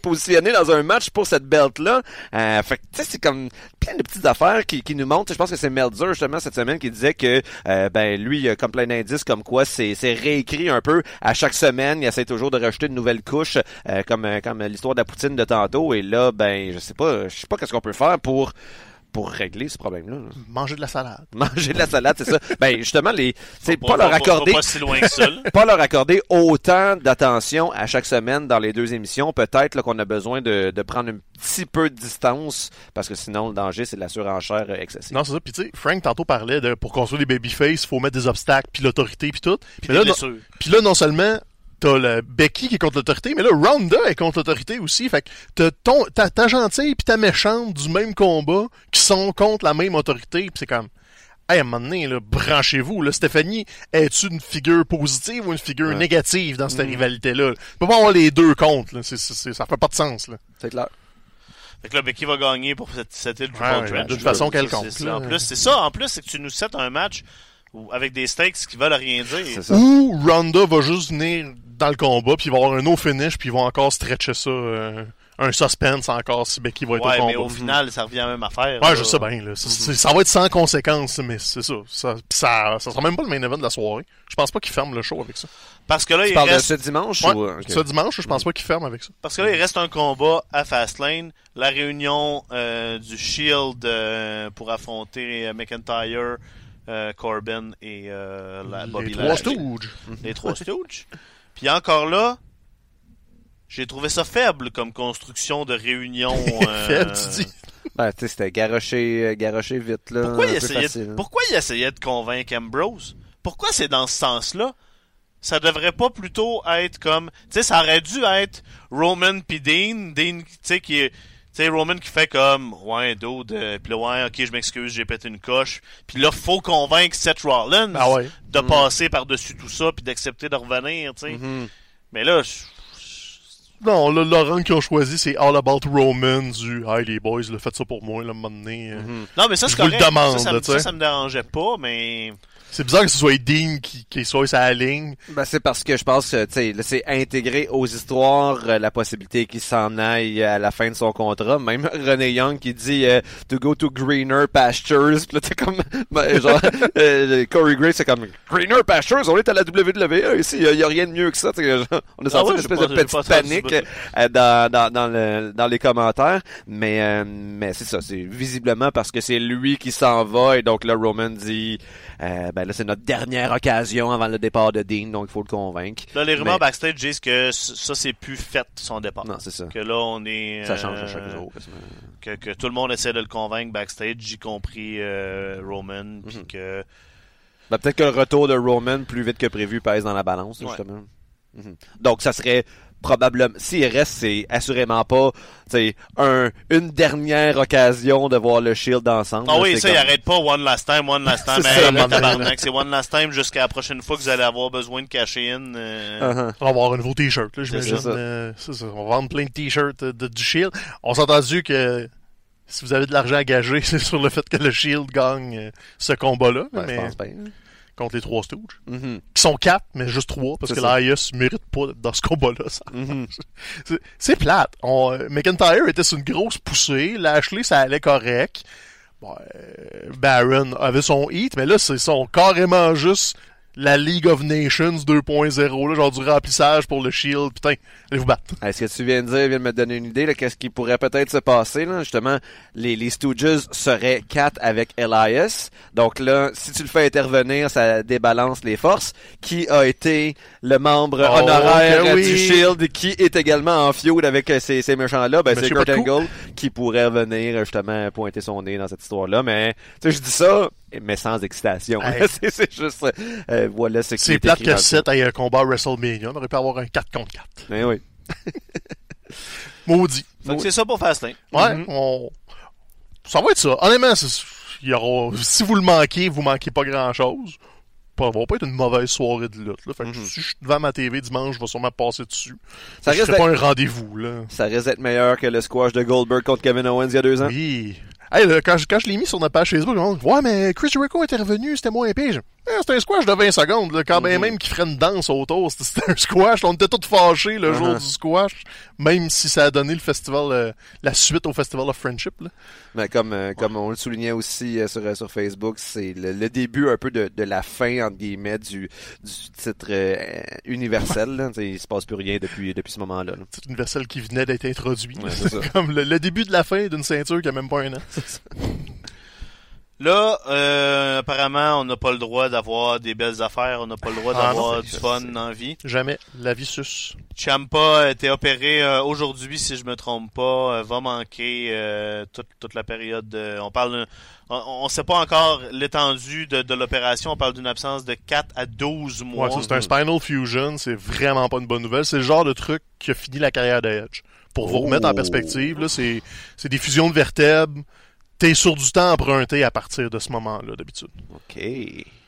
Speaker 2: positionnées dans un match pour cette belt là. Euh, fait tu sais c'est comme plein de petites affaires qui, qui nous montrent. Je pense que c'est Meltzer justement cette semaine qui disait que euh, ben lui il a comme plein d'indices comme quoi c'est c'est réécrit un peu à chaque semaine. Il essaie toujours de rajouter une nouvelle couche euh, comme euh, comme l'histoire de la poutine de tantôt. Et là ben je sais pas je sais pas qu'est-ce qu'on peut faire pour pour régler ce problème-là. là.
Speaker 3: Manger de la salade.
Speaker 2: Manger de la salade, c'est ça. Ben justement, les, c'est
Speaker 1: Faut
Speaker 2: pas leur accorder,
Speaker 1: pas si loin que ça,
Speaker 2: pas leur accorder autant d'attention à chaque semaine dans les deux émissions. Peut-être qu'on a besoin de, de prendre un petit peu de distance parce que sinon le danger c'est de la surenchère excessive.
Speaker 3: Non, c'est ça. Puis tu sais, Frank tantôt parlait de pour construire des babyface, il faut mettre des obstacles, puis l'autorité, puis tout.
Speaker 1: Puis
Speaker 3: là, non, là, non seulement t'as le Becky qui est contre l'autorité, mais là, Ronda est contre l'autorité aussi. Fait que t'as ton, ta, ta gentille puis ta méchante du même combat qui sont contre la même autorité. Puis c'est comme, hey, à un moment donné, là, branchez-vous. Là, Stéphanie, es-tu une figure positive ou une figure
Speaker 2: Ouais.
Speaker 3: négative dans cette rivalité-là? Tu peux pas avoir les deux contre. Là. C'est, c'est, ça fait pas de sens. Là.
Speaker 2: C'est clair.
Speaker 1: Fait que là, Becky va gagner pour cette, cette île
Speaker 3: Ouais, ouais, façon quelconque,
Speaker 1: c'est-. En plus, c'est ça. En plus, c'est que tu nous sets un match avec des stakes qui veulent rien dire.
Speaker 2: C'est ça.
Speaker 3: Ou Ronda va juste venir dans le combat, puis il va y avoir un no finish, puis ils vont encore stretcher ça. euh, un suspense encore si Becky va être
Speaker 1: Ouais,
Speaker 3: au combat.
Speaker 1: mais au final, ça revient à la même affaire.
Speaker 3: Ouais,
Speaker 1: là.
Speaker 3: je sais bien. Là. Ça, va être sans conséquence, mais c'est ça. Ça, ça. ça sera même pas le main event de la soirée. Je pense pas qu'il ferme le show avec ça.
Speaker 1: Parce que là,
Speaker 2: Tu
Speaker 1: il
Speaker 2: parles
Speaker 1: reste,
Speaker 2: de ce dimanche
Speaker 3: Ouais,
Speaker 2: ou euh, ok.
Speaker 3: Ça dimanche, je pense pas qu'il ferme avec ça.
Speaker 1: parce que là, il reste un combat à Fastlane. La réunion euh, du Shield euh, pour affronter McIntyre, euh, Corbin et euh, la Bobby
Speaker 3: Les trois
Speaker 1: Lashley.
Speaker 3: Stooges.
Speaker 1: Les trois Stooges. Puis encore là, j'ai trouvé ça faible comme construction de réunion. euh,
Speaker 3: Faible, tu dis.
Speaker 2: Ben, tu sais, c'était garoché, euh, garoché vite là.
Speaker 1: Pourquoi
Speaker 2: un
Speaker 1: il,
Speaker 2: peu
Speaker 1: essayait
Speaker 2: facile,
Speaker 1: de,
Speaker 2: hein.
Speaker 1: pourquoi il essayait de convaincre Ambrose? Pourquoi c'est dans ce sens-là? ça devrait pas plutôt être comme, tu sais, ça aurait dû être Roman pis Dean, Dean, tu sais, qui est, sais, Roman qui fait comme, ouais, dude, euh, pis là, ouais, ok, je m'excuse, j'ai pété une coche. Puis là, faut convaincre Seth Rollins
Speaker 3: Ah ouais.
Speaker 1: de passer par-dessus tout ça puis d'accepter de revenir, tu sais.
Speaker 2: Mhm.
Speaker 1: Mais là, je-
Speaker 3: Non, le Laurent qu'ils ont choisi, c'est All About Roman du Hey les boys, le faites ça pour moi, là, un moment donné. euh.
Speaker 2: Mhm.
Speaker 1: non, mais ça, c'est
Speaker 3: vous le
Speaker 1: correct.
Speaker 3: demande,
Speaker 1: ça, ça, me-
Speaker 3: tu sais.
Speaker 1: ça, ça me dérangeait pas, mais...
Speaker 3: C'est bizarre que ce soit Dean qui, qui soit la ligne.
Speaker 2: Ben, c'est parce que je pense que, tu sais, là, c'est intégré aux histoires euh, la possibilité qu'il s'en aille à la fin de son contrat. Même René Young qui dit euh, to go to greener pastures. Puis là, t'es comme, ben, genre, euh, Corey Graves, c'est comme greener pastures. On est à la WWE ici. Il y, a rien de mieux que ça. genre, on a senti
Speaker 1: Ah ouais,
Speaker 2: une espèce
Speaker 1: pas-
Speaker 2: de petite panique euh, dans, dans, dans, le, dans les commentaires. Mais, euh, mais c'est ça. C'est visiblement parce que c'est lui qui s'en va. Et donc là, Roman dit, euh, ben là, c'est notre dernière occasion avant le départ de Dean. Donc il faut le convaincre.
Speaker 1: Là, les rumeurs
Speaker 2: Mais-
Speaker 1: backstage disent que ça, c'est plus fait, son départ.
Speaker 2: Non, c'est ça.
Speaker 1: Que là, on est...
Speaker 2: Ça change à
Speaker 1: euh,
Speaker 2: chaque jour. quasiment.
Speaker 1: que, que tout le monde essaie de le convaincre backstage, y compris euh, Roman, puis
Speaker 2: Mhm.
Speaker 1: que...
Speaker 2: Ben, peut-être que le retour de Roman plus vite que prévu pèse dans la balance,
Speaker 1: Ouais.
Speaker 2: justement. Mhm. Donc, ça serait probablement, s'il reste, c'est assurément pas, tu sais, un, une dernière occasion de voir le Shield ensemble.
Speaker 1: Ah oui,
Speaker 2: c'est
Speaker 1: ça,
Speaker 2: comme-
Speaker 1: il arrête pas One Last Time, One Last Time.
Speaker 2: C'est
Speaker 1: One Last Time jusqu'à la prochaine fois que vous allez avoir besoin de cacher in. euh,
Speaker 2: Uh-huh.
Speaker 3: On va avoir un nouveau t-shirt, là,
Speaker 1: C'est
Speaker 3: j'imagine.
Speaker 2: ça.
Speaker 3: Euh, C'est ça. On va vendre plein de t-shirts euh, de, du Shield. On s'est entendu que si vous avez de l'argent à gager, c'est sur le fait que le Shield gagne euh, ce combat-là,
Speaker 2: Ouais,
Speaker 3: mais
Speaker 2: je pense bien.
Speaker 3: Contre les trois Stooges. Qui sont quatre, mais juste trois, parce que
Speaker 2: ça.
Speaker 3: l'AIS mérite pas dans ce combat-là.
Speaker 2: Mhm.
Speaker 3: C'est- plate. On, euh, McIntyre était sur une grosse poussée. Lashley, ça allait correct. Bon, euh, Baron avait son hit, mais là, c'est son carrément juste la League of Nations 2.0, là, genre du remplissage pour le Shield. Putain, allez vous battre.
Speaker 2: Est-ce que tu viens de dire, vient de me donner une idée, là, qu'est-ce qui pourrait peut-être se passer, là? Justement, les, les Stooges seraient quatre avec Elias. Donc là, si tu le fais intervenir, ça débalance les forces. Qui a été le membre
Speaker 3: Oh,
Speaker 2: honoraire
Speaker 3: oui.
Speaker 2: du Shield, qui est également en feud avec euh, ces, ces méchants-là? Ben, c'est Kurt. Angle, qui pourrait venir, justement, pointer son nez dans cette histoire-là. Mais, tu sais, je dis ça, mais sans excitation.
Speaker 3: Hey.
Speaker 2: c'est juste, euh, voilà ce qui
Speaker 3: C'est
Speaker 2: est
Speaker 3: plate que
Speaker 2: le
Speaker 3: 7 ait un combat à WrestleMania. On aurait pu avoir un 4 contre 4.
Speaker 2: Ben oui.
Speaker 3: Maudit.
Speaker 1: Que c'est ça pour Fastlane.
Speaker 3: Ouais, on... ça va être ça. Honnêtement, il y aura... si vous le manquez, vous manquez pas grand-chose. Ça va pas être une mauvaise soirée de lutte. Là. Fait que
Speaker 2: Mhm.
Speaker 3: si je suis devant ma TV dimanche, je vais sûrement passer dessus.
Speaker 2: Ça
Speaker 3: je
Speaker 2: risque
Speaker 3: ferai pas un rendez-vous. là.
Speaker 2: Ça risque d'être meilleur que le squash de Goldberg contre Kevin Owens il y a deux ans.
Speaker 3: Oui. Hey, là, quand, je, quand je l'ai mis sur notre page Facebook, on dit Ouais, mais Chris Jericho était revenu, c'était moins épais. Eh, C'était un squash de 20 secondes. Là, quand bien
Speaker 2: Mhm.
Speaker 3: même qu'il ferait une danse autour, c'était- un squash. On était tous fâchés le jour
Speaker 2: Uh-huh.
Speaker 3: du squash, même si ça a donné le festival, euh, la suite au Festival of Friendship. Là.
Speaker 2: Mais comme, euh, comme on le soulignait aussi euh, sur, sur Facebook, c'est le, le début un peu de, de la fin, entre guillemets, du, du titre universel. Là. Il se passe plus rien depuis, depuis ce moment-là. là.
Speaker 3: C'est une vaisselle qui venait d'être introduite.
Speaker 2: Ouais, c'est.
Speaker 3: Comme le, le début de la fin d'une ceinture qui a même pas un an.
Speaker 1: Là, euh, apparemment, on n'a pas le droit d'avoir des belles affaires, on n'a pas le droit
Speaker 3: Ah,
Speaker 1: d'avoir
Speaker 2: non,
Speaker 1: du fun
Speaker 2: c'est-
Speaker 1: dans la vie.
Speaker 3: Jamais. La vie sus.
Speaker 1: Champa a été opéré euh, aujourd'hui, si je me trompe pas, euh, va manquer euh, toute, toute la période. de- on parle, on, on sait pas encore l'étendue de, de l'opération. On parle d'une absence de 4 à 12 mois.
Speaker 3: Ouais, c'est un spinal fusion. C'est vraiment pas une bonne nouvelle. C'est le genre de truc qui a fini la carrière d'Edge. Pour vous
Speaker 2: Oh.
Speaker 3: remettre en perspective, c'est des fusions de vertèbres. T'es sur du temps emprunté à partir de ce moment-là, d'habitude.
Speaker 2: OK.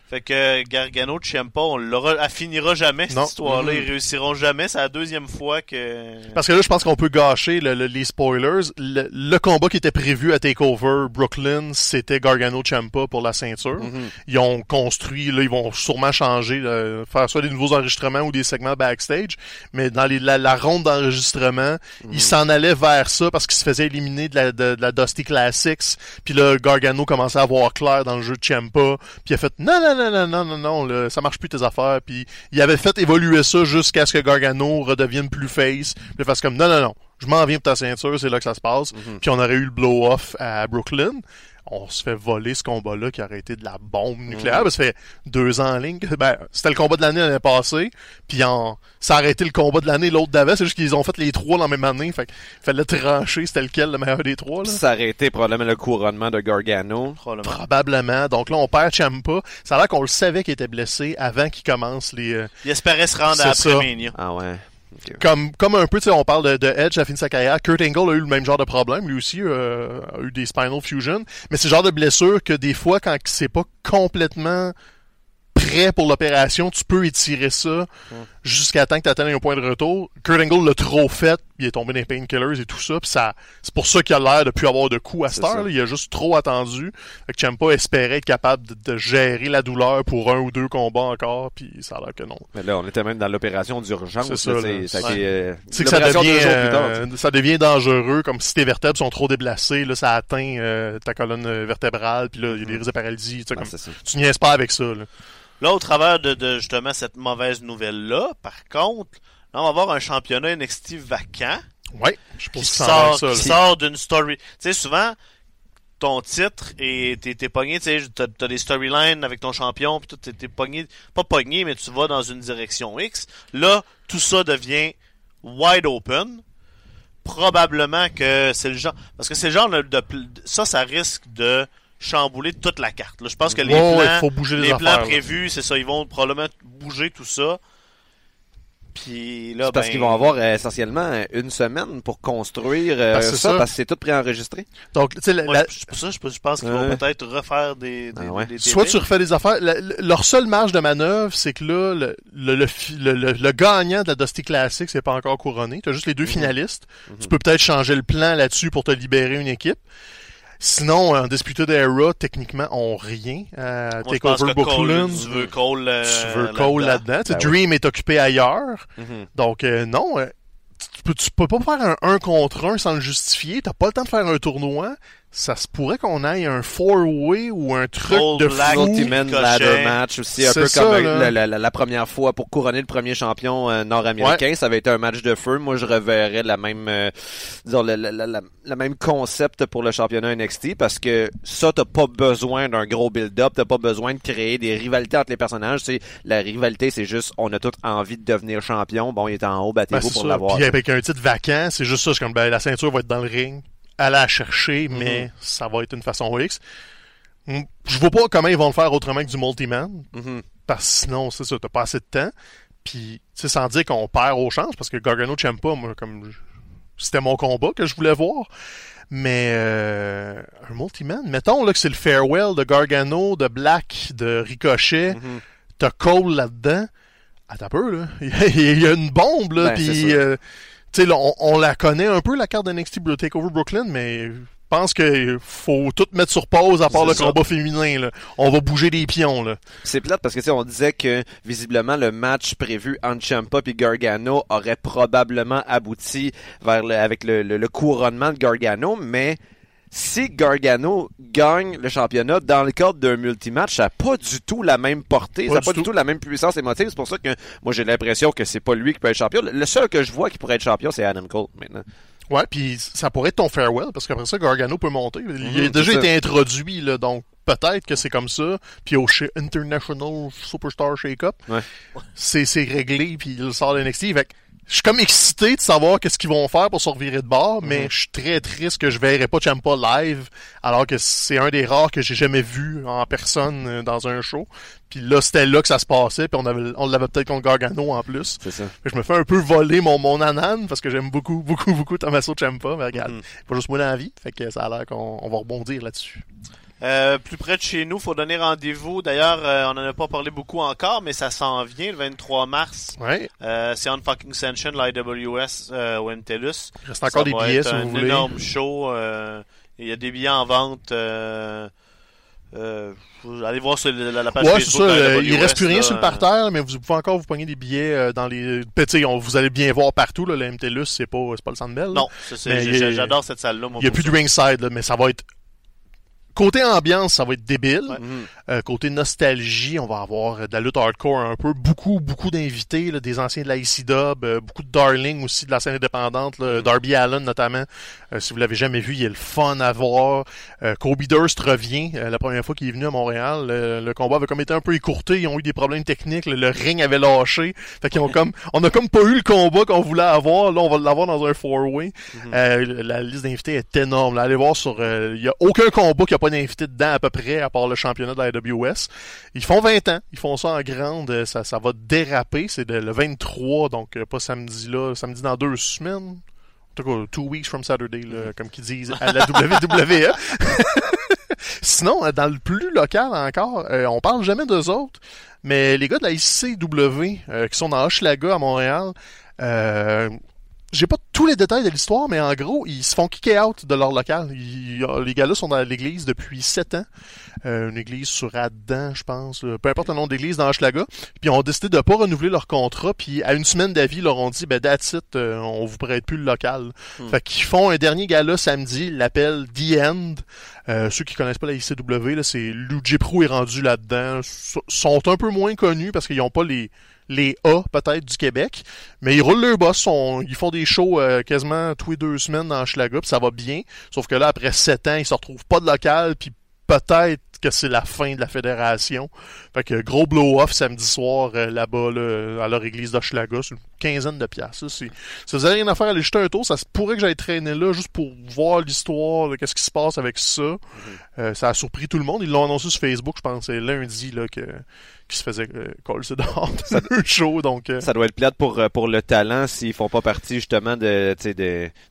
Speaker 1: Fait que Gargano Ciampa, on l'aura, elle finira jamais cette histoire-là.
Speaker 2: Mhm.
Speaker 1: Ils réussiront jamais. C'est la deuxième fois que.
Speaker 3: Parce que là, je pense qu'on peut gâcher le- le- les spoilers. Le, le combat qui était prévu à TakeOver Brooklyn, c'était Gargano Champa pour la ceinture.
Speaker 2: Mhm.
Speaker 3: Ils ont construit, là, ils vont sûrement changer, là, faire soit des nouveaux enregistrements ou des segments backstage. Mais dans les- la, la ronde d'enregistrement, ils s'en allaient vers ça parce qu'ils se faisaient éliminer de la, de, de la Dusty Classics. Puis là, Gargano commençait à voir clair dans le jeu de Champa. Puis il a fait non, non, non, non, non, non, non, là, ça marche plus tes affaires. Puis il avait fait évoluer ça jusqu'à ce que Gargano redevienne plus face. Puis il fasse comme non, non, non, je m'en viens pour ta ceinture, c'est là que ça se passe.
Speaker 2: Mhm.
Speaker 3: Puis on aurait eu le blow-off à Brooklyn. On se fait voler ce combat-là qui aurait été de la bombe nucléaire. parce que ça fait deux ans en ligne. que- Ben, c'était le combat de l'année l'année passée. Puis en, ça a été le combat de l'année l'autre d'avant. C'est juste qu'ils ont fait les trois la même année. Fait qu'il fallait trancher c'était lequel le meilleur des trois. Là.
Speaker 2: Ça aurait été probablement le couronnement de Gargano.
Speaker 1: Probablement.
Speaker 3: Probablement. Donc là, on perd Champa. Ça a l'air qu'on le savait qu'il était blessé avant qu'il commence les... euh,
Speaker 1: Il espérait se rendre
Speaker 3: C'est
Speaker 1: à
Speaker 3: ça.
Speaker 1: après-Mania.
Speaker 2: Ah ouais.
Speaker 3: Comme, comme un peu, tu sais, on parle de, Edge à fin de sa carrière. Kurt Angle a eu le même genre de problème. Lui aussi euh, a eu des spinal fusion. Mais c'est le genre de blessure que des fois, quand c'est pas complètement prêt pour l'opération, tu peux étirer ça jusqu'à temps que tu atteignes un point de retour. Kurt Angle l'a trop fait, il est tombé dans les painkillers et tout ça, puis ça, c'est pour ça qu'il a l'air de plus avoir de coups à cette heure. Il a juste trop attendu. Fait que Ciampa espérait être capable de, de gérer la douleur pour un ou deux combats encore, puis ça a l'air que non.
Speaker 2: Mais là, on était même dans l'opération d'urgence.
Speaker 3: C'est ça,
Speaker 2: là, ça
Speaker 1: Ouais.
Speaker 2: euh,
Speaker 3: que ça devient, euh, ça dangereux, comme si tes vertèbres sont trop déplacées, là, ça atteint euh, ta colonne vertébrale, puis là, il y a des risques de paralysie.
Speaker 2: Ah,
Speaker 3: comme- tu niaises pas avec ça. Là.
Speaker 1: Là, au travers de, de, justement cette mauvaise nouvelle-là, par contre, là, on va avoir un championnat NXT vacant
Speaker 3: Ouais, je pas
Speaker 1: qui sort,
Speaker 3: ça.
Speaker 1: qui sort d'une story. Tu sais, souvent, ton titre et t'es, t'es pogné, tu sais, t'as, t'as des storylines avec ton champion, puis t'es, t'es pogné, pas pogné, mais tu vas dans une direction X. Là, tout ça devient wide open. Probablement que c'est le genre, parce que c'est le genre de, de- ça, ça risque de chambouler toute la carte. là. Je pense que les plans,
Speaker 3: faut bouger les
Speaker 1: les plans
Speaker 3: affaires, là.
Speaker 1: prévus, c'est ça, ils vont probablement bouger tout ça. Puis là,
Speaker 2: C'est parce
Speaker 1: ben,
Speaker 2: qu'ils vont avoir euh, essentiellement une semaine pour construire euh,
Speaker 3: Parce que c'est
Speaker 2: ça,
Speaker 3: ça.
Speaker 2: parce que c'est tout préenregistré.
Speaker 3: Donc, tu sais, la-
Speaker 1: Ouais, ça, je, je pense qu'ils
Speaker 2: Ouais.
Speaker 1: vont peut-être refaire des, des,
Speaker 2: Ah ouais.
Speaker 1: des
Speaker 3: soit tu refais des affaires. la- la- leur seule marge de manœuvre, c'est que là, le, le, le, fi- le- le- le gagnant de la Dusty Classic, c'est pas encore couronné. Tu as juste les deux
Speaker 2: Mhm.
Speaker 3: finalistes. Tu peux peut-être changer le plan là-dessus pour te libérer une équipe. Sinon, en Disputed Era, techniquement, ont rien à
Speaker 1: Moi,
Speaker 3: TakeOver Brooklyn.
Speaker 1: tu veux Cole, euh,
Speaker 3: tu veux Cole là-dedans. Tu sais,
Speaker 2: Ben
Speaker 3: Dream est occupé ailleurs.
Speaker 2: Mhm.
Speaker 3: Donc, euh, non. euh, tu, peux, tu peux pas faire un 1 contre 1 sans le justifier. T'as pas le temps de faire un tournoi. Ça se pourrait qu'on aille un four-way ou un truc
Speaker 1: Cole
Speaker 3: de
Speaker 1: Black,
Speaker 3: fou.
Speaker 2: Ultimate
Speaker 1: Ricochet.
Speaker 2: Ladder Match aussi, un peu
Speaker 3: ça,
Speaker 2: comme la, la- la- la première fois pour couronner le premier champion euh, nord-américain. Ça avait été un match de feu. Moi, je reverrais la même, euh, disons, la, la- la- la- la même concept pour le championnat NXT parce que ça, t'as pas besoin d'un gros build-up, t'as pas besoin de créer des rivalités entre les personnages. C'est la rivalité, c'est juste, on a tous envie de devenir champion. Bon, il est en haut,
Speaker 3: Ben,
Speaker 2: battez-vous
Speaker 3: c'est
Speaker 2: pour l'avoir.
Speaker 3: Puis avec un titre vacant, c'est juste ça. C'est comme ben, la ceinture va être dans le ring. Aller la chercher,
Speaker 2: Mhm.
Speaker 3: mais ça va être une façon X. Mm, Je vois pas comment ils vont le faire autrement que du multiman.
Speaker 2: Mhm.
Speaker 3: Parce que sinon, c'est ça, t'as pas assez de temps. Puis, tu sans dire qu'on perd aux chances, parce que Gargano Ciampa, moi, comme c'était mon combat que je voulais voir. Mais euh, un multiman, mettons là que c'est le farewell de Gargano, de Black, de Ricochet,
Speaker 2: Mhm.
Speaker 3: t'as Cole là-dedans. Attends un peu, là. Il y a une bombe, là,
Speaker 2: Ben,
Speaker 3: puis... sais, on, on la connaît un peu, la carte d'NXT Blue Takeover Brooklyn, mais je pense que faut tout mettre sur pause à part le
Speaker 1: ça.
Speaker 3: combat féminin, là. On va bouger des pions, là.
Speaker 2: C'est plate parce que tu on disait que visiblement le match prévu entre Ciampa et Gargano aurait probablement abouti vers le, avec le, le- le couronnement de Gargano, mais si Gargano gagne le championnat dans le cadre d'un multimatch, ça n'a pas du tout la même portée,
Speaker 3: Pas
Speaker 2: ça n'a pas du
Speaker 3: tout.
Speaker 2: la même puissance émotive. C'est pour ça que moi j'ai l'impression que c'est pas lui qui peut être champion. Le seul que je vois qui pourrait être champion, c'est Adam Cole maintenant.
Speaker 3: Ouais, puis ça pourrait être ton farewell, parce qu'après ça, Gargano peut monter. Il a
Speaker 2: Mhm,
Speaker 3: déjà été introduit, là, donc peut-être que c'est comme ça. Puis au International Superstar Shake-Up,
Speaker 2: Ouais.
Speaker 3: c'est réglé, puis il sort de NXT. Fait je suis comme excité de savoir qu'est-ce qu'ils vont faire pour se revirer de bord, mais
Speaker 2: Mhm.
Speaker 3: je suis très triste que je verrai pas Ciampa live, alors que c'est un des rares que j'ai jamais vu en personne euh, dans un show. Puis là, c'était là que ça se passait, puis on avait on l'avait peut-être contre Gargano en plus.
Speaker 2: C'est ça.
Speaker 3: Je me fais un peu voler mon, mon anan parce que j'aime beaucoup, beaucoup, beaucoup Tommaso Ciampa. Mais regarde,
Speaker 2: Mhm.
Speaker 3: pas juste moi dans la vie. Fait que ça a l'air qu'on on va rebondir là-dessus.
Speaker 1: Euh, plus près de chez nous, faut donner rendez-vous. D'ailleurs, euh, on en a pas parlé beaucoup encore, mais ça s'en vient le 23 mars.
Speaker 3: Ouais.
Speaker 1: Euh, c'est on fucking Ascension, l'IWS au MTLUS.
Speaker 3: Il reste encore
Speaker 1: Ça
Speaker 3: des billets si
Speaker 1: un
Speaker 3: vous voulez.
Speaker 1: énorme show. Il y a des billets en vente. Vous allez voir sur la, la page
Speaker 3: Ouais, c'est ça.
Speaker 1: Facebook. de
Speaker 3: il reste plus rien
Speaker 1: là,
Speaker 3: sur le parterre, mais vous pouvez encore vous pogner des billets dans les. Ben, sais, on- vous allez bien voir partout. Là, le MTLUS, c'est pas, c'est pas le Sandbell.
Speaker 1: Non, c'est- c'est- j'adore cette salle-là.
Speaker 3: Il y a plus de ringside, là, mais ça va être côté ambiance, ça va être débile.
Speaker 2: Mhm.
Speaker 3: Euh, côté nostalgie, on va avoir euh, de la lutte hardcore un peu. Beaucoup, beaucoup d'invités, là, des anciens de la ICW, euh, beaucoup de darling aussi de la scène indépendante. Là, Darby Allen notamment. Euh, si vous l'avez jamais vu, il est le fun à voir. Euh, Kobe Durst revient euh, la première fois qu'il est venu à Montréal. Le, le combat avait comme été un peu écourté. Ils ont eu des problèmes techniques. Le, le ring avait lâché. Fait qu'ils ont comme, on a comme pas eu le combat qu'on voulait avoir. Là, on va l'avoir dans un four-way. Euh, la liste d'invités est énorme. Là, allez voir sur, euh, il y a aucun combat qui a pas d'invités dedans à peu près, à part le championnat de la AWS. Ils font 20 ans. Ils font ça en grande. Euh, Ça, ça va déraper. C'est le 23, donc euh, pas samedi là, samedi dans deux semaines. En tout cas, two weeks from Saturday, là, comme qu'ils disent à la WWE. Sinon, euh, dans le plus local encore, euh, on parle jamais d'eux autres, mais les gars de la ICW euh, qui sont dans Hochelaga à Montréal, euh, j'ai pas tous les détails de l'histoire, mais en gros, ils se font kicker out de leur local. Ils- les gars-là sont dans l'église depuis sept ans. Euh, une église sur Adam, je pense. euh, Peu importe le nom d'église dans Hochelaga. Puis ils ont décidé de pas renouveler leur contrat. Puis à une semaine d'avis, ils leur ont dit, ben that's it, euh, on vous prête plus le local. Fait qu'ils font un dernier gala samedi, l'appellent The End. Euh, ceux qui connaissent pas la ICW, là, c'est Luigi Pro est rendu là-dedans. S- sont un peu moins connus parce qu'ils ont pas les les A peut-être du Québec, mais ils roulent leur boss, ils font des shows euh, quasiment tous les deux semaines dans Schlaga, ça va bien. Sauf que là, après sept ans, ils se retrouvent pas de local, puis peut-être que c'est la fin de la fédération. Fait que gros blow-off samedi soir euh, là-bas là, à leur église d'Hochelaga, quinzaine de piastres. ça, Si vous avez rien à faire, allez jeter un tour. Ça se pourrait que j'aille traîner là juste pour voir l'histoire, de qu'est-ce qui se passe avec ça. Euh, ça a surpris tout le monde. Ils l'ont annoncé sur Facebook, je pense, c'est lundi là que qui se faisait euh, c'est dehors de le show. Donc euh,
Speaker 2: Ça doit être plate pour, euh, pour le talent s'ils font pas partie justement de,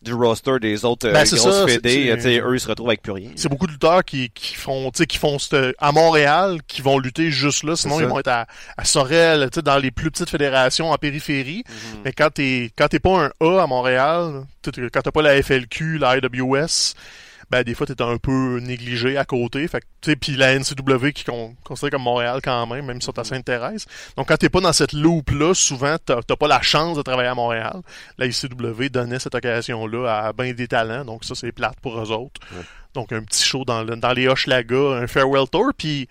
Speaker 2: du roster des autres
Speaker 3: Ben,
Speaker 2: grosses
Speaker 3: ça,
Speaker 2: fédés. Eux, ils se retrouvent avec plus rien.
Speaker 3: c'est beaucoup de lutteurs qui, qui font qui font à Montréal qui vont lutter juste là sinon ils
Speaker 2: ça.
Speaker 3: vont être à, à Sorel dans les plus petites fédérations en périphérie mais quand t'es quand t'es pas un A à Montréal quand t'as pas la FLQ la IWS ben des fois t'es un peu négligé à côté. Fait tu sais puis la NCW qui est considérée comme Montréal quand même même sur ta Sainte-Thérèse donc quand t'es pas dans cette loupe là souvent t'as pas la chance de travailler à Montréal. La ICW donnait cette occasion là à ben des talents. Donc ça c'est plate pour eux autres. Donc un petit show dans, le- dans les Hochelaga, un farewell tour, puis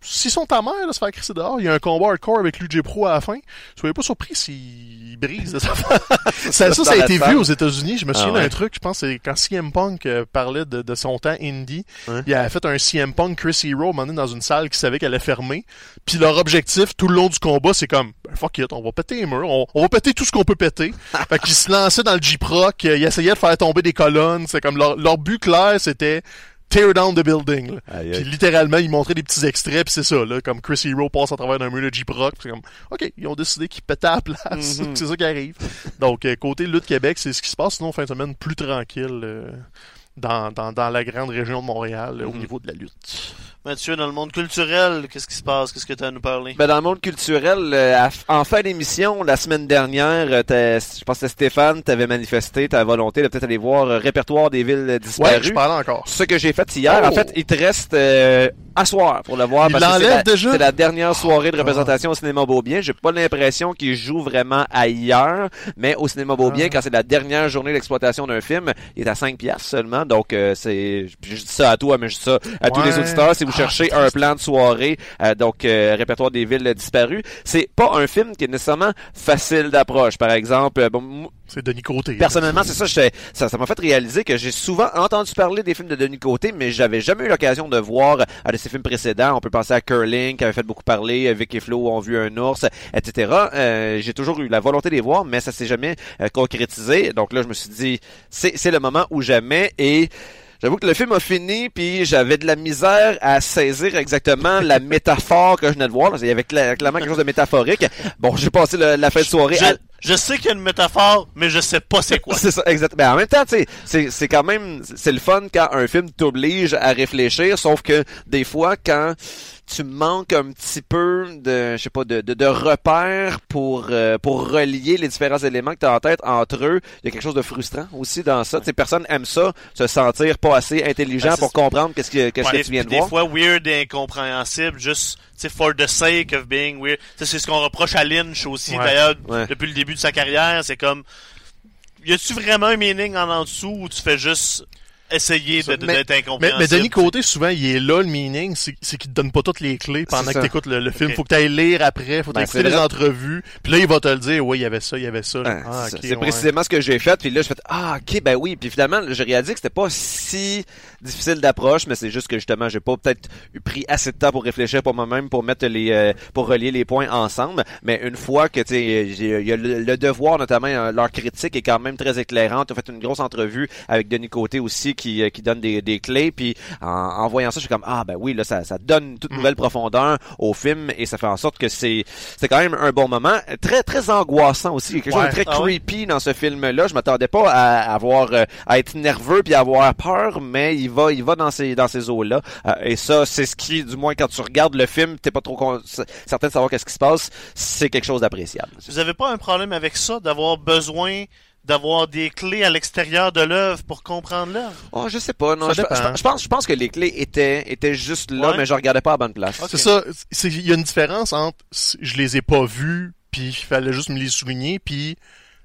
Speaker 3: s'ils sont à mer, là, se faire crisser dehors, il y a un combat hardcore avec l'UJ Pro à la fin. Soyez pas surpris s'ils brisent. ça, ça, ça, ça a été vu aux États-Unis. Je me
Speaker 2: Ah
Speaker 3: souviens
Speaker 2: ouais.
Speaker 3: d'un truc, je pense, c'est quand CM Punk euh, parlait de, de son temps indie. Il avait fait un CM Punk Chris Hero, donné, dans une salle qui savait qu'elle allait fermer. Puis leur objectif, tout le long du combat, c'est comme, ben, fuck it, on va péter les murs, on, on va péter tout ce qu'on peut péter. fait qu'ils se lançaient dans le J-Proc, euh, ils essayaient de faire tomber des colonnes. C'est comme leur, leur but clair, c'était tear down the building. là.
Speaker 2: Aïe,
Speaker 3: Puis littéralement, ils montraient des petits extraits, puis c'est ça, là, comme Chris Hero passe à travers d'un mur de J-Proc, puis c'est comme, OK, ils ont décidé qu'ils pétaient à la place,
Speaker 2: Mhm.
Speaker 3: c'est ça qui arrive. Donc, euh, côté Lutte Québec, c'est ce qui se passe, sinon, fin de semaine, plus tranquille euh, dans, dans, dans la grande région de Montréal, euh, au
Speaker 2: Mhm.
Speaker 3: niveau de la lutte.
Speaker 1: Mathieu, dans le monde culturel, qu'est-ce qui se passe? Qu'est-ce que tu as à nous parler?
Speaker 2: Ben, dans le monde culturel, euh, en fin d'émission, la semaine dernière, euh, t'as- je pense que Stéphane t'avait manifesté ta volonté de peut-être aller voir euh, Répertoire des villes
Speaker 3: Ouais,
Speaker 2: disparues.
Speaker 3: je parlais encore.
Speaker 2: Ce que j'ai fait hier,
Speaker 3: Oh.
Speaker 2: en fait, il te reste euh, à soir pour le voir.
Speaker 3: Il
Speaker 2: parce que c'est la-
Speaker 3: déjà?
Speaker 2: C'est la dernière soirée de
Speaker 3: Ah.
Speaker 2: représentation au cinéma Beaubien. J'ai pas l'impression qu'il joue vraiment ailleurs, mais au cinéma Beaubien,
Speaker 3: Ah.
Speaker 2: quand c'est la dernière journée d'exploitation d'un film, il est à 5 piastres seulement. Donc, euh, c'est, je dis ça à toi, mais je dis ça à tous
Speaker 3: Ouais.
Speaker 2: les auditeurs. Si vous
Speaker 3: Ah,
Speaker 2: un plan de soirée, euh, donc euh, répertoire des villes disparues, c'est pas un film qui est nécessairement facile d'approche. Par exemple, euh, bon,
Speaker 3: C'est Denis Côté.
Speaker 2: Personnellement, c'est ça, ça, ça m'a fait réaliser que j'ai souvent entendu parler des films de Denis Côté, mais j'avais jamais eu l'occasion de voir de ses films précédents. On peut penser à Curling, qui avait fait beaucoup parler, Vic et Flo ont vu un ours, etc. Euh, j'ai toujours eu la volonté de les voir, mais ça s'est jamais euh, concrétisé. Donc là, je me suis dit, c'est c'est le moment ou jamais, et J'avoue que le film a fini, puis j'avais de la misère à saisir exactement la métaphore que je venais de voir. Il y avait cla- clairement quelque chose de métaphorique. Bon, j'ai passé le- la fin de soirée
Speaker 1: Je,
Speaker 2: à,
Speaker 1: je sais qu'il y a une métaphore, mais je sais pas c'est quoi.
Speaker 2: c'est ça, exactement. Mais en même temps, tu sais, c'est, c'est quand même, c'est le fun quand un film t'oblige à réfléchir, sauf que des fois, quand tu manques un petit peu de, je sais pas, de, de, de repères pour, euh, pour relier les différents éléments que tu as en tête entre eux, il y a quelque chose de frustrant aussi dans ça. Tu sais, personne aime ça, se sentir pas assez intelligent
Speaker 1: Ben, c'est
Speaker 2: pour comprendre qu'est-ce que, qu'est-ce
Speaker 1: Ouais,
Speaker 2: que tu viens de
Speaker 1: des
Speaker 2: voir.
Speaker 1: fois weird et incompréhensible, juste tu for the sake of being weird. C'est ce qu'on reproche à Lynch aussi,
Speaker 3: Ouais.
Speaker 1: d'ailleurs,
Speaker 2: Ouais.
Speaker 1: depuis le début de sa carrière. C'est comme, y a-tu vraiment un meaning en en dessous ou tu fais juste essayer de- de-
Speaker 3: Mais-
Speaker 1: d'être
Speaker 3: Mais,
Speaker 1: incompréhensible.
Speaker 3: mais Denis Côté, souvent, il est là, le meaning, c'est c'est qu'il te donne pas toutes les clés pendant que t'écoutes le, le film. Faut que t'ailles lire après, faut
Speaker 2: Ben,
Speaker 3: t'écouter
Speaker 2: c'est
Speaker 3: les entrevues. Puis là, il va te le dire, oui, il y avait ça, il y avait ça. Ah,
Speaker 2: c'est
Speaker 3: ouais.
Speaker 2: précisément ce que j'ai fait. Puis là, je fais ah ok ben oui. Puis finalement, j'ai réalisé que c'était pas si difficile d'approche, mais c'est juste que justement, j'ai pas peut-être eu pris assez de temps pour réfléchir pour moi-même, pour mettre les, euh, pour relier les points ensemble. Mais une fois que tu il y a le, le devoir notamment, euh, leur critique est quand même très éclairante. On fait une grosse entrevue avec Denis Côté aussi qui, euh, qui donne des, des clés. Puis en, en voyant ça, je suis comme ah ben oui là, ça, ça donne une toute nouvelle profondeur au film et ça fait en sorte que c'est, c'est quand même un bon moment, très très angoissant aussi, quelque chose de très
Speaker 1: Ah ouais?
Speaker 2: creepy dans ce film-là. Je m'attendais pas à avoir euh, à être nerveux puis à avoir peur, mais il va il va dans ces dans ces eaux-là. Euh, et ça, c'est ce qui, du moins quand tu regardes le film, t'es pas trop con- certain de savoir qu'est-ce qui se passe. C'est quelque chose d'appréciable.
Speaker 1: Vous avez pas un problème avec ça, d'avoir besoin d'avoir des clés à l'extérieur de l'œuvre pour comprendre l'œuvre?
Speaker 2: Oh, je sais pas. Non, je,
Speaker 3: dépend.
Speaker 2: je- je pense je pense que les clés étaient étaient juste là,
Speaker 1: Ouais.
Speaker 2: mais je regardais pas à la bonne place.
Speaker 3: C'est ça. Il y a une différence entre je les ai pas vus, puis il fallait juste me les souligner, puis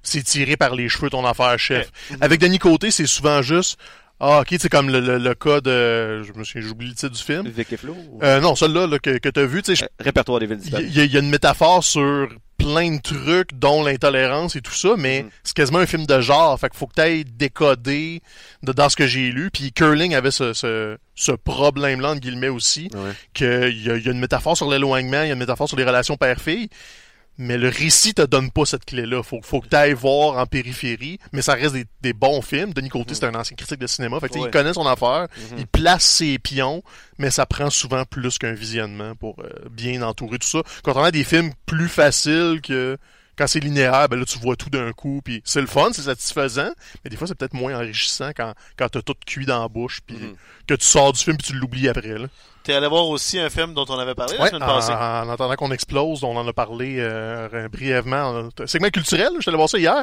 Speaker 3: c'est tiré par les cheveux ton affaire, chef. Avec Denis Côté, c'est souvent juste ah ok, c'est comme le, le, le cas de je me suis j'oublie le titre du film.
Speaker 2: Vic et Flo.
Speaker 3: Euh, non, celui-là là, que, que t'as vu, tu sais, je-
Speaker 2: Euh, Répertoire des villes
Speaker 3: y, il y a une métaphore sur plein de trucs, dont l'intolérance et tout ça, mais
Speaker 2: Mhm.
Speaker 3: c'est quasiment un film de genre. Fait qu'il faut que t'ailles décoder de, dans ce que j'ai lu. Puis Curling avait ce, ce, ce problème-là, entre guillemets aussi,
Speaker 2: Ouais.
Speaker 3: qu'il y y a une métaphore sur l'éloignement, il y a une métaphore sur les relations père-fille. Mais le récit te donne pas cette clé-là. Faut, faut que tu ailles voir en périphérie. Mais ça reste des, des bons films. Denis Côté, c'est un ancien critique de cinéma. Fait que,
Speaker 1: Ouais.
Speaker 3: il connaît son affaire.
Speaker 2: Mhm.
Speaker 3: Il place ses pions. Mais ça prend souvent plus qu'un visionnement pour euh, bien entourer tout ça. Quand on a des films plus faciles que quand c'est linéaire, ben là, tu vois tout d'un coup. Puis c'est le fun, c'est satisfaisant. Mais des fois, c'est peut-être moins enrichissant quand, quand t'as tout cuit dans la bouche. Puis
Speaker 2: Mhm.
Speaker 3: que tu sors du film puis tu l'oublies après. Là.
Speaker 1: T'es allé voir aussi un film dont on avait parlé la semaine
Speaker 3: en,
Speaker 1: passée.
Speaker 3: en attendant qu'on explose, on en a parlé euh, brièvement. Segment culturel, je suis allé voir ça hier.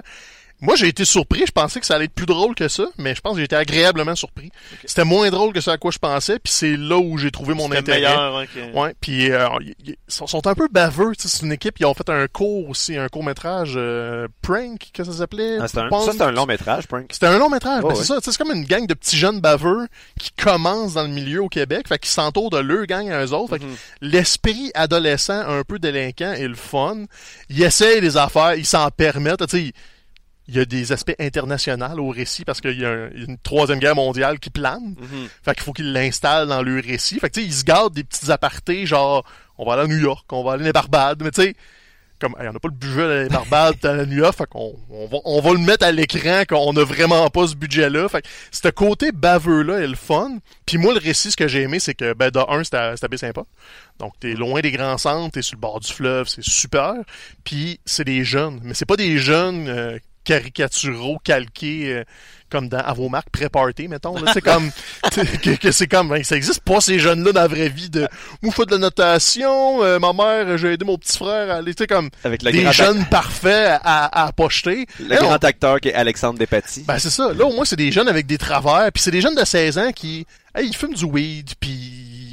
Speaker 3: Moi, j'ai été surpris. Je pensais que ça allait être plus drôle que ça, mais je pense que j'ai été agréablement surpris. C'était moins drôle que ce à quoi je pensais, puis c'est là où j'ai trouvé mon
Speaker 1: C'était
Speaker 3: intérêt.
Speaker 1: meilleur, hein, que-
Speaker 3: Ouais, puis euh, ils sont, sont un peu baveux. tu sais, C'est une équipe. Ils ont fait un cours aussi, un court métrage euh, prank, que ça s'appelait?
Speaker 2: Ah, c'est un- ça, c'est un long métrage, Prank.
Speaker 3: C'était un long métrage,
Speaker 2: Oh,
Speaker 3: ben, c'est ça. tu sais, C'est comme une gang de petits jeunes baveux qui commencent dans le milieu au Québec, fait qu'ils s'entourent de leur gang à eux autres. Fait que
Speaker 2: Mhm.
Speaker 3: l'esprit adolescent un peu délinquant est le fun. Ils essayent des affaires, ils s'en permettent. Tu sais, il y a des aspects internationaux au récit parce qu'il y a un- une troisième guerre mondiale qui plane.
Speaker 2: Mhm.
Speaker 3: Fait qu'il faut qu'ils l'installent dans leur récit. Fait que tu sais, ils se gardent des petits apartés, genre, on va aller à New York, on va aller à Barbades, mais tu sais, comme, hey, on n'a pas le budget à Barbades, à New York, fait qu'on on va, on va le mettre à l'écran qu'on n'a vraiment pas ce budget-là. Fait que ce côté baveux-là est le fun. Puis moi, le récit, ce que j'ai aimé, c'est que, ben, de un, c'était c'était bien sympa. Donc, t'es loin des grands centres, t'es sur le bord du fleuve, c'est super. Puis c'est des jeunes, mais c'est pas des jeunes euh, caricaturaux, calqués, euh, comme dans à vos marques pré-party, mettons. C'est comme que, que c'est comme ben, ça existe pas ces jeunes-là dans la vraie vie de fais de la notation, euh, ma mère, j'ai aidé mon petit frère à aller, tu sais comme
Speaker 2: Avec
Speaker 3: des jeunes parfaits à, à pocheter.
Speaker 2: le
Speaker 3: Là, on-
Speaker 2: grand acteur qui est Alexandre Despatie.
Speaker 3: ben c'est ça. Là au moins c'est des jeunes avec des travers, puis c'est des jeunes de 16 ans qui hey, ils fument du weed, puis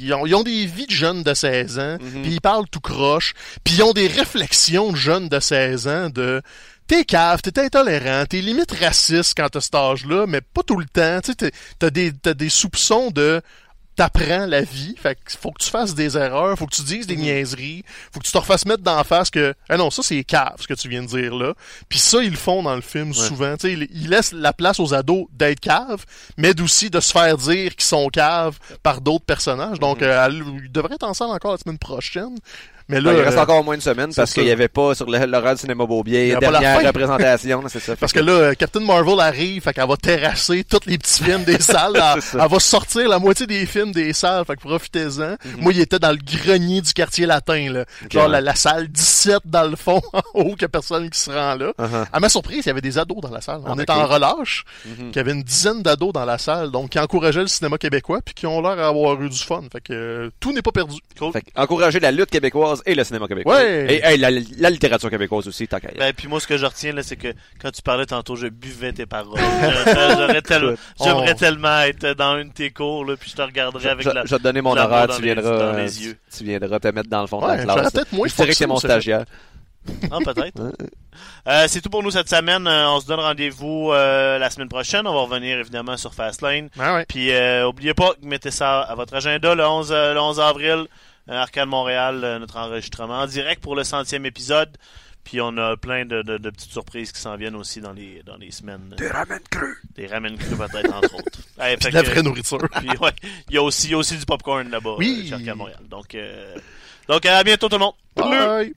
Speaker 3: ils ont, ils ont des vies de jeunes de 16 ans,
Speaker 2: Mhm.
Speaker 3: puis ils parlent tout croche, puis ils ont des réflexions de jeunes de 16 ans de T'es cave, t'es intolérant, t'es limite raciste quand t'as cet âge-là, mais pas tout le temps. T'as des, t'as des soupçons de t'apprends la vie, fait que faut que tu fasses des erreurs, faut que tu dises des
Speaker 2: Mhm.
Speaker 3: niaiseries, faut que tu te refasses mettre d'en face que ah non, ça c'est cave ce que tu viens de dire là. Puis ça ils le font dans le film souvent, tu sais, ils, ils laissent la place aux ados d'être cave, mais aussi de se faire dire qu'ils sont caves par d'autres personnages. Donc
Speaker 2: Mhm.
Speaker 3: euh, ils devraient être ensemble encore la semaine prochaine. Mais là
Speaker 2: Ben, il reste
Speaker 3: euh,
Speaker 2: encore moins de semaines parce qu'il n'y avait pas sur le- l'horaire du cinéma Beaubier
Speaker 3: la
Speaker 2: dernière représentation, c'est ça.
Speaker 3: Parce que là, euh, Captain Marvel arrive, fait qu'elle va terrasser tous les petits films des salles. Elle, va sortir la moitié des films des salles, fait que profitez-en. Moi, il était dans le grenier du quartier latin, là. Genre
Speaker 2: ouais.
Speaker 3: la, la salle 17 dans le fond, en haut, qu'il y a personne qui se rend là.
Speaker 2: Uh-huh.
Speaker 3: À ma surprise, il y avait des ados dans la salle. On
Speaker 2: Ah,
Speaker 3: était
Speaker 2: ok.
Speaker 3: en relâche,
Speaker 2: Mhm.
Speaker 3: qu'il y avait une dizaine d'ados dans la salle, donc qui encourageaient le cinéma québécois, puis qui ont l'air d'avoir eu du fun. Fait que euh, tout n'est pas perdu.
Speaker 1: Cool.
Speaker 2: Fait que encourager la lutte québécoise et le cinéma québécois.
Speaker 3: Ouais.
Speaker 2: Et hey, la, la littérature québécoise aussi, tant qu'à y être.
Speaker 1: Ben, puis moi, ce que je retiens, là, c'est que quand tu parlais tantôt, je buvais tes paroles. J'aurais j'aimerais
Speaker 3: Oh.
Speaker 1: tellement être dans une de tes cours, là, puis je te regarderais avec
Speaker 2: je,
Speaker 1: la...
Speaker 2: je vais te donner mon horaire,
Speaker 1: dans
Speaker 2: tu
Speaker 1: les-
Speaker 2: viendras,
Speaker 1: dans les yeux.
Speaker 2: tu viendras te mettre dans le fond de
Speaker 3: Ouais,
Speaker 2: la
Speaker 3: j'aurais
Speaker 2: classe.
Speaker 3: peut-être moins
Speaker 2: Je dirais que c'est mon stagiaire.
Speaker 1: Ah, peut-être. Euh, c'est tout pour nous cette semaine. Euh, on se donne rendez-vous euh, la semaine prochaine. On va revenir évidemment sur Fastlane.
Speaker 3: Ah ouais.
Speaker 1: Puis euh, oubliez pas, mettez ça à votre agenda le 11, euh, le 11 avril, euh, Arcade Montréal, euh, notre enregistrement en direct pour le centième épisode. Puis on a plein de, de- de petites surprises qui s'en viennent aussi dans les dans les semaines. Des ramen crus. Des ramen crus peut-être entre autres. Ouais,
Speaker 3: De la
Speaker 1: que-
Speaker 3: vraie nourriture.
Speaker 1: puis, ouais, il y a aussi il y a aussi du popcorn là-bas
Speaker 3: Oui.
Speaker 1: euh, chez Arcade Montréal. Donc euh, donc à bientôt tout le monde.
Speaker 3: Bye.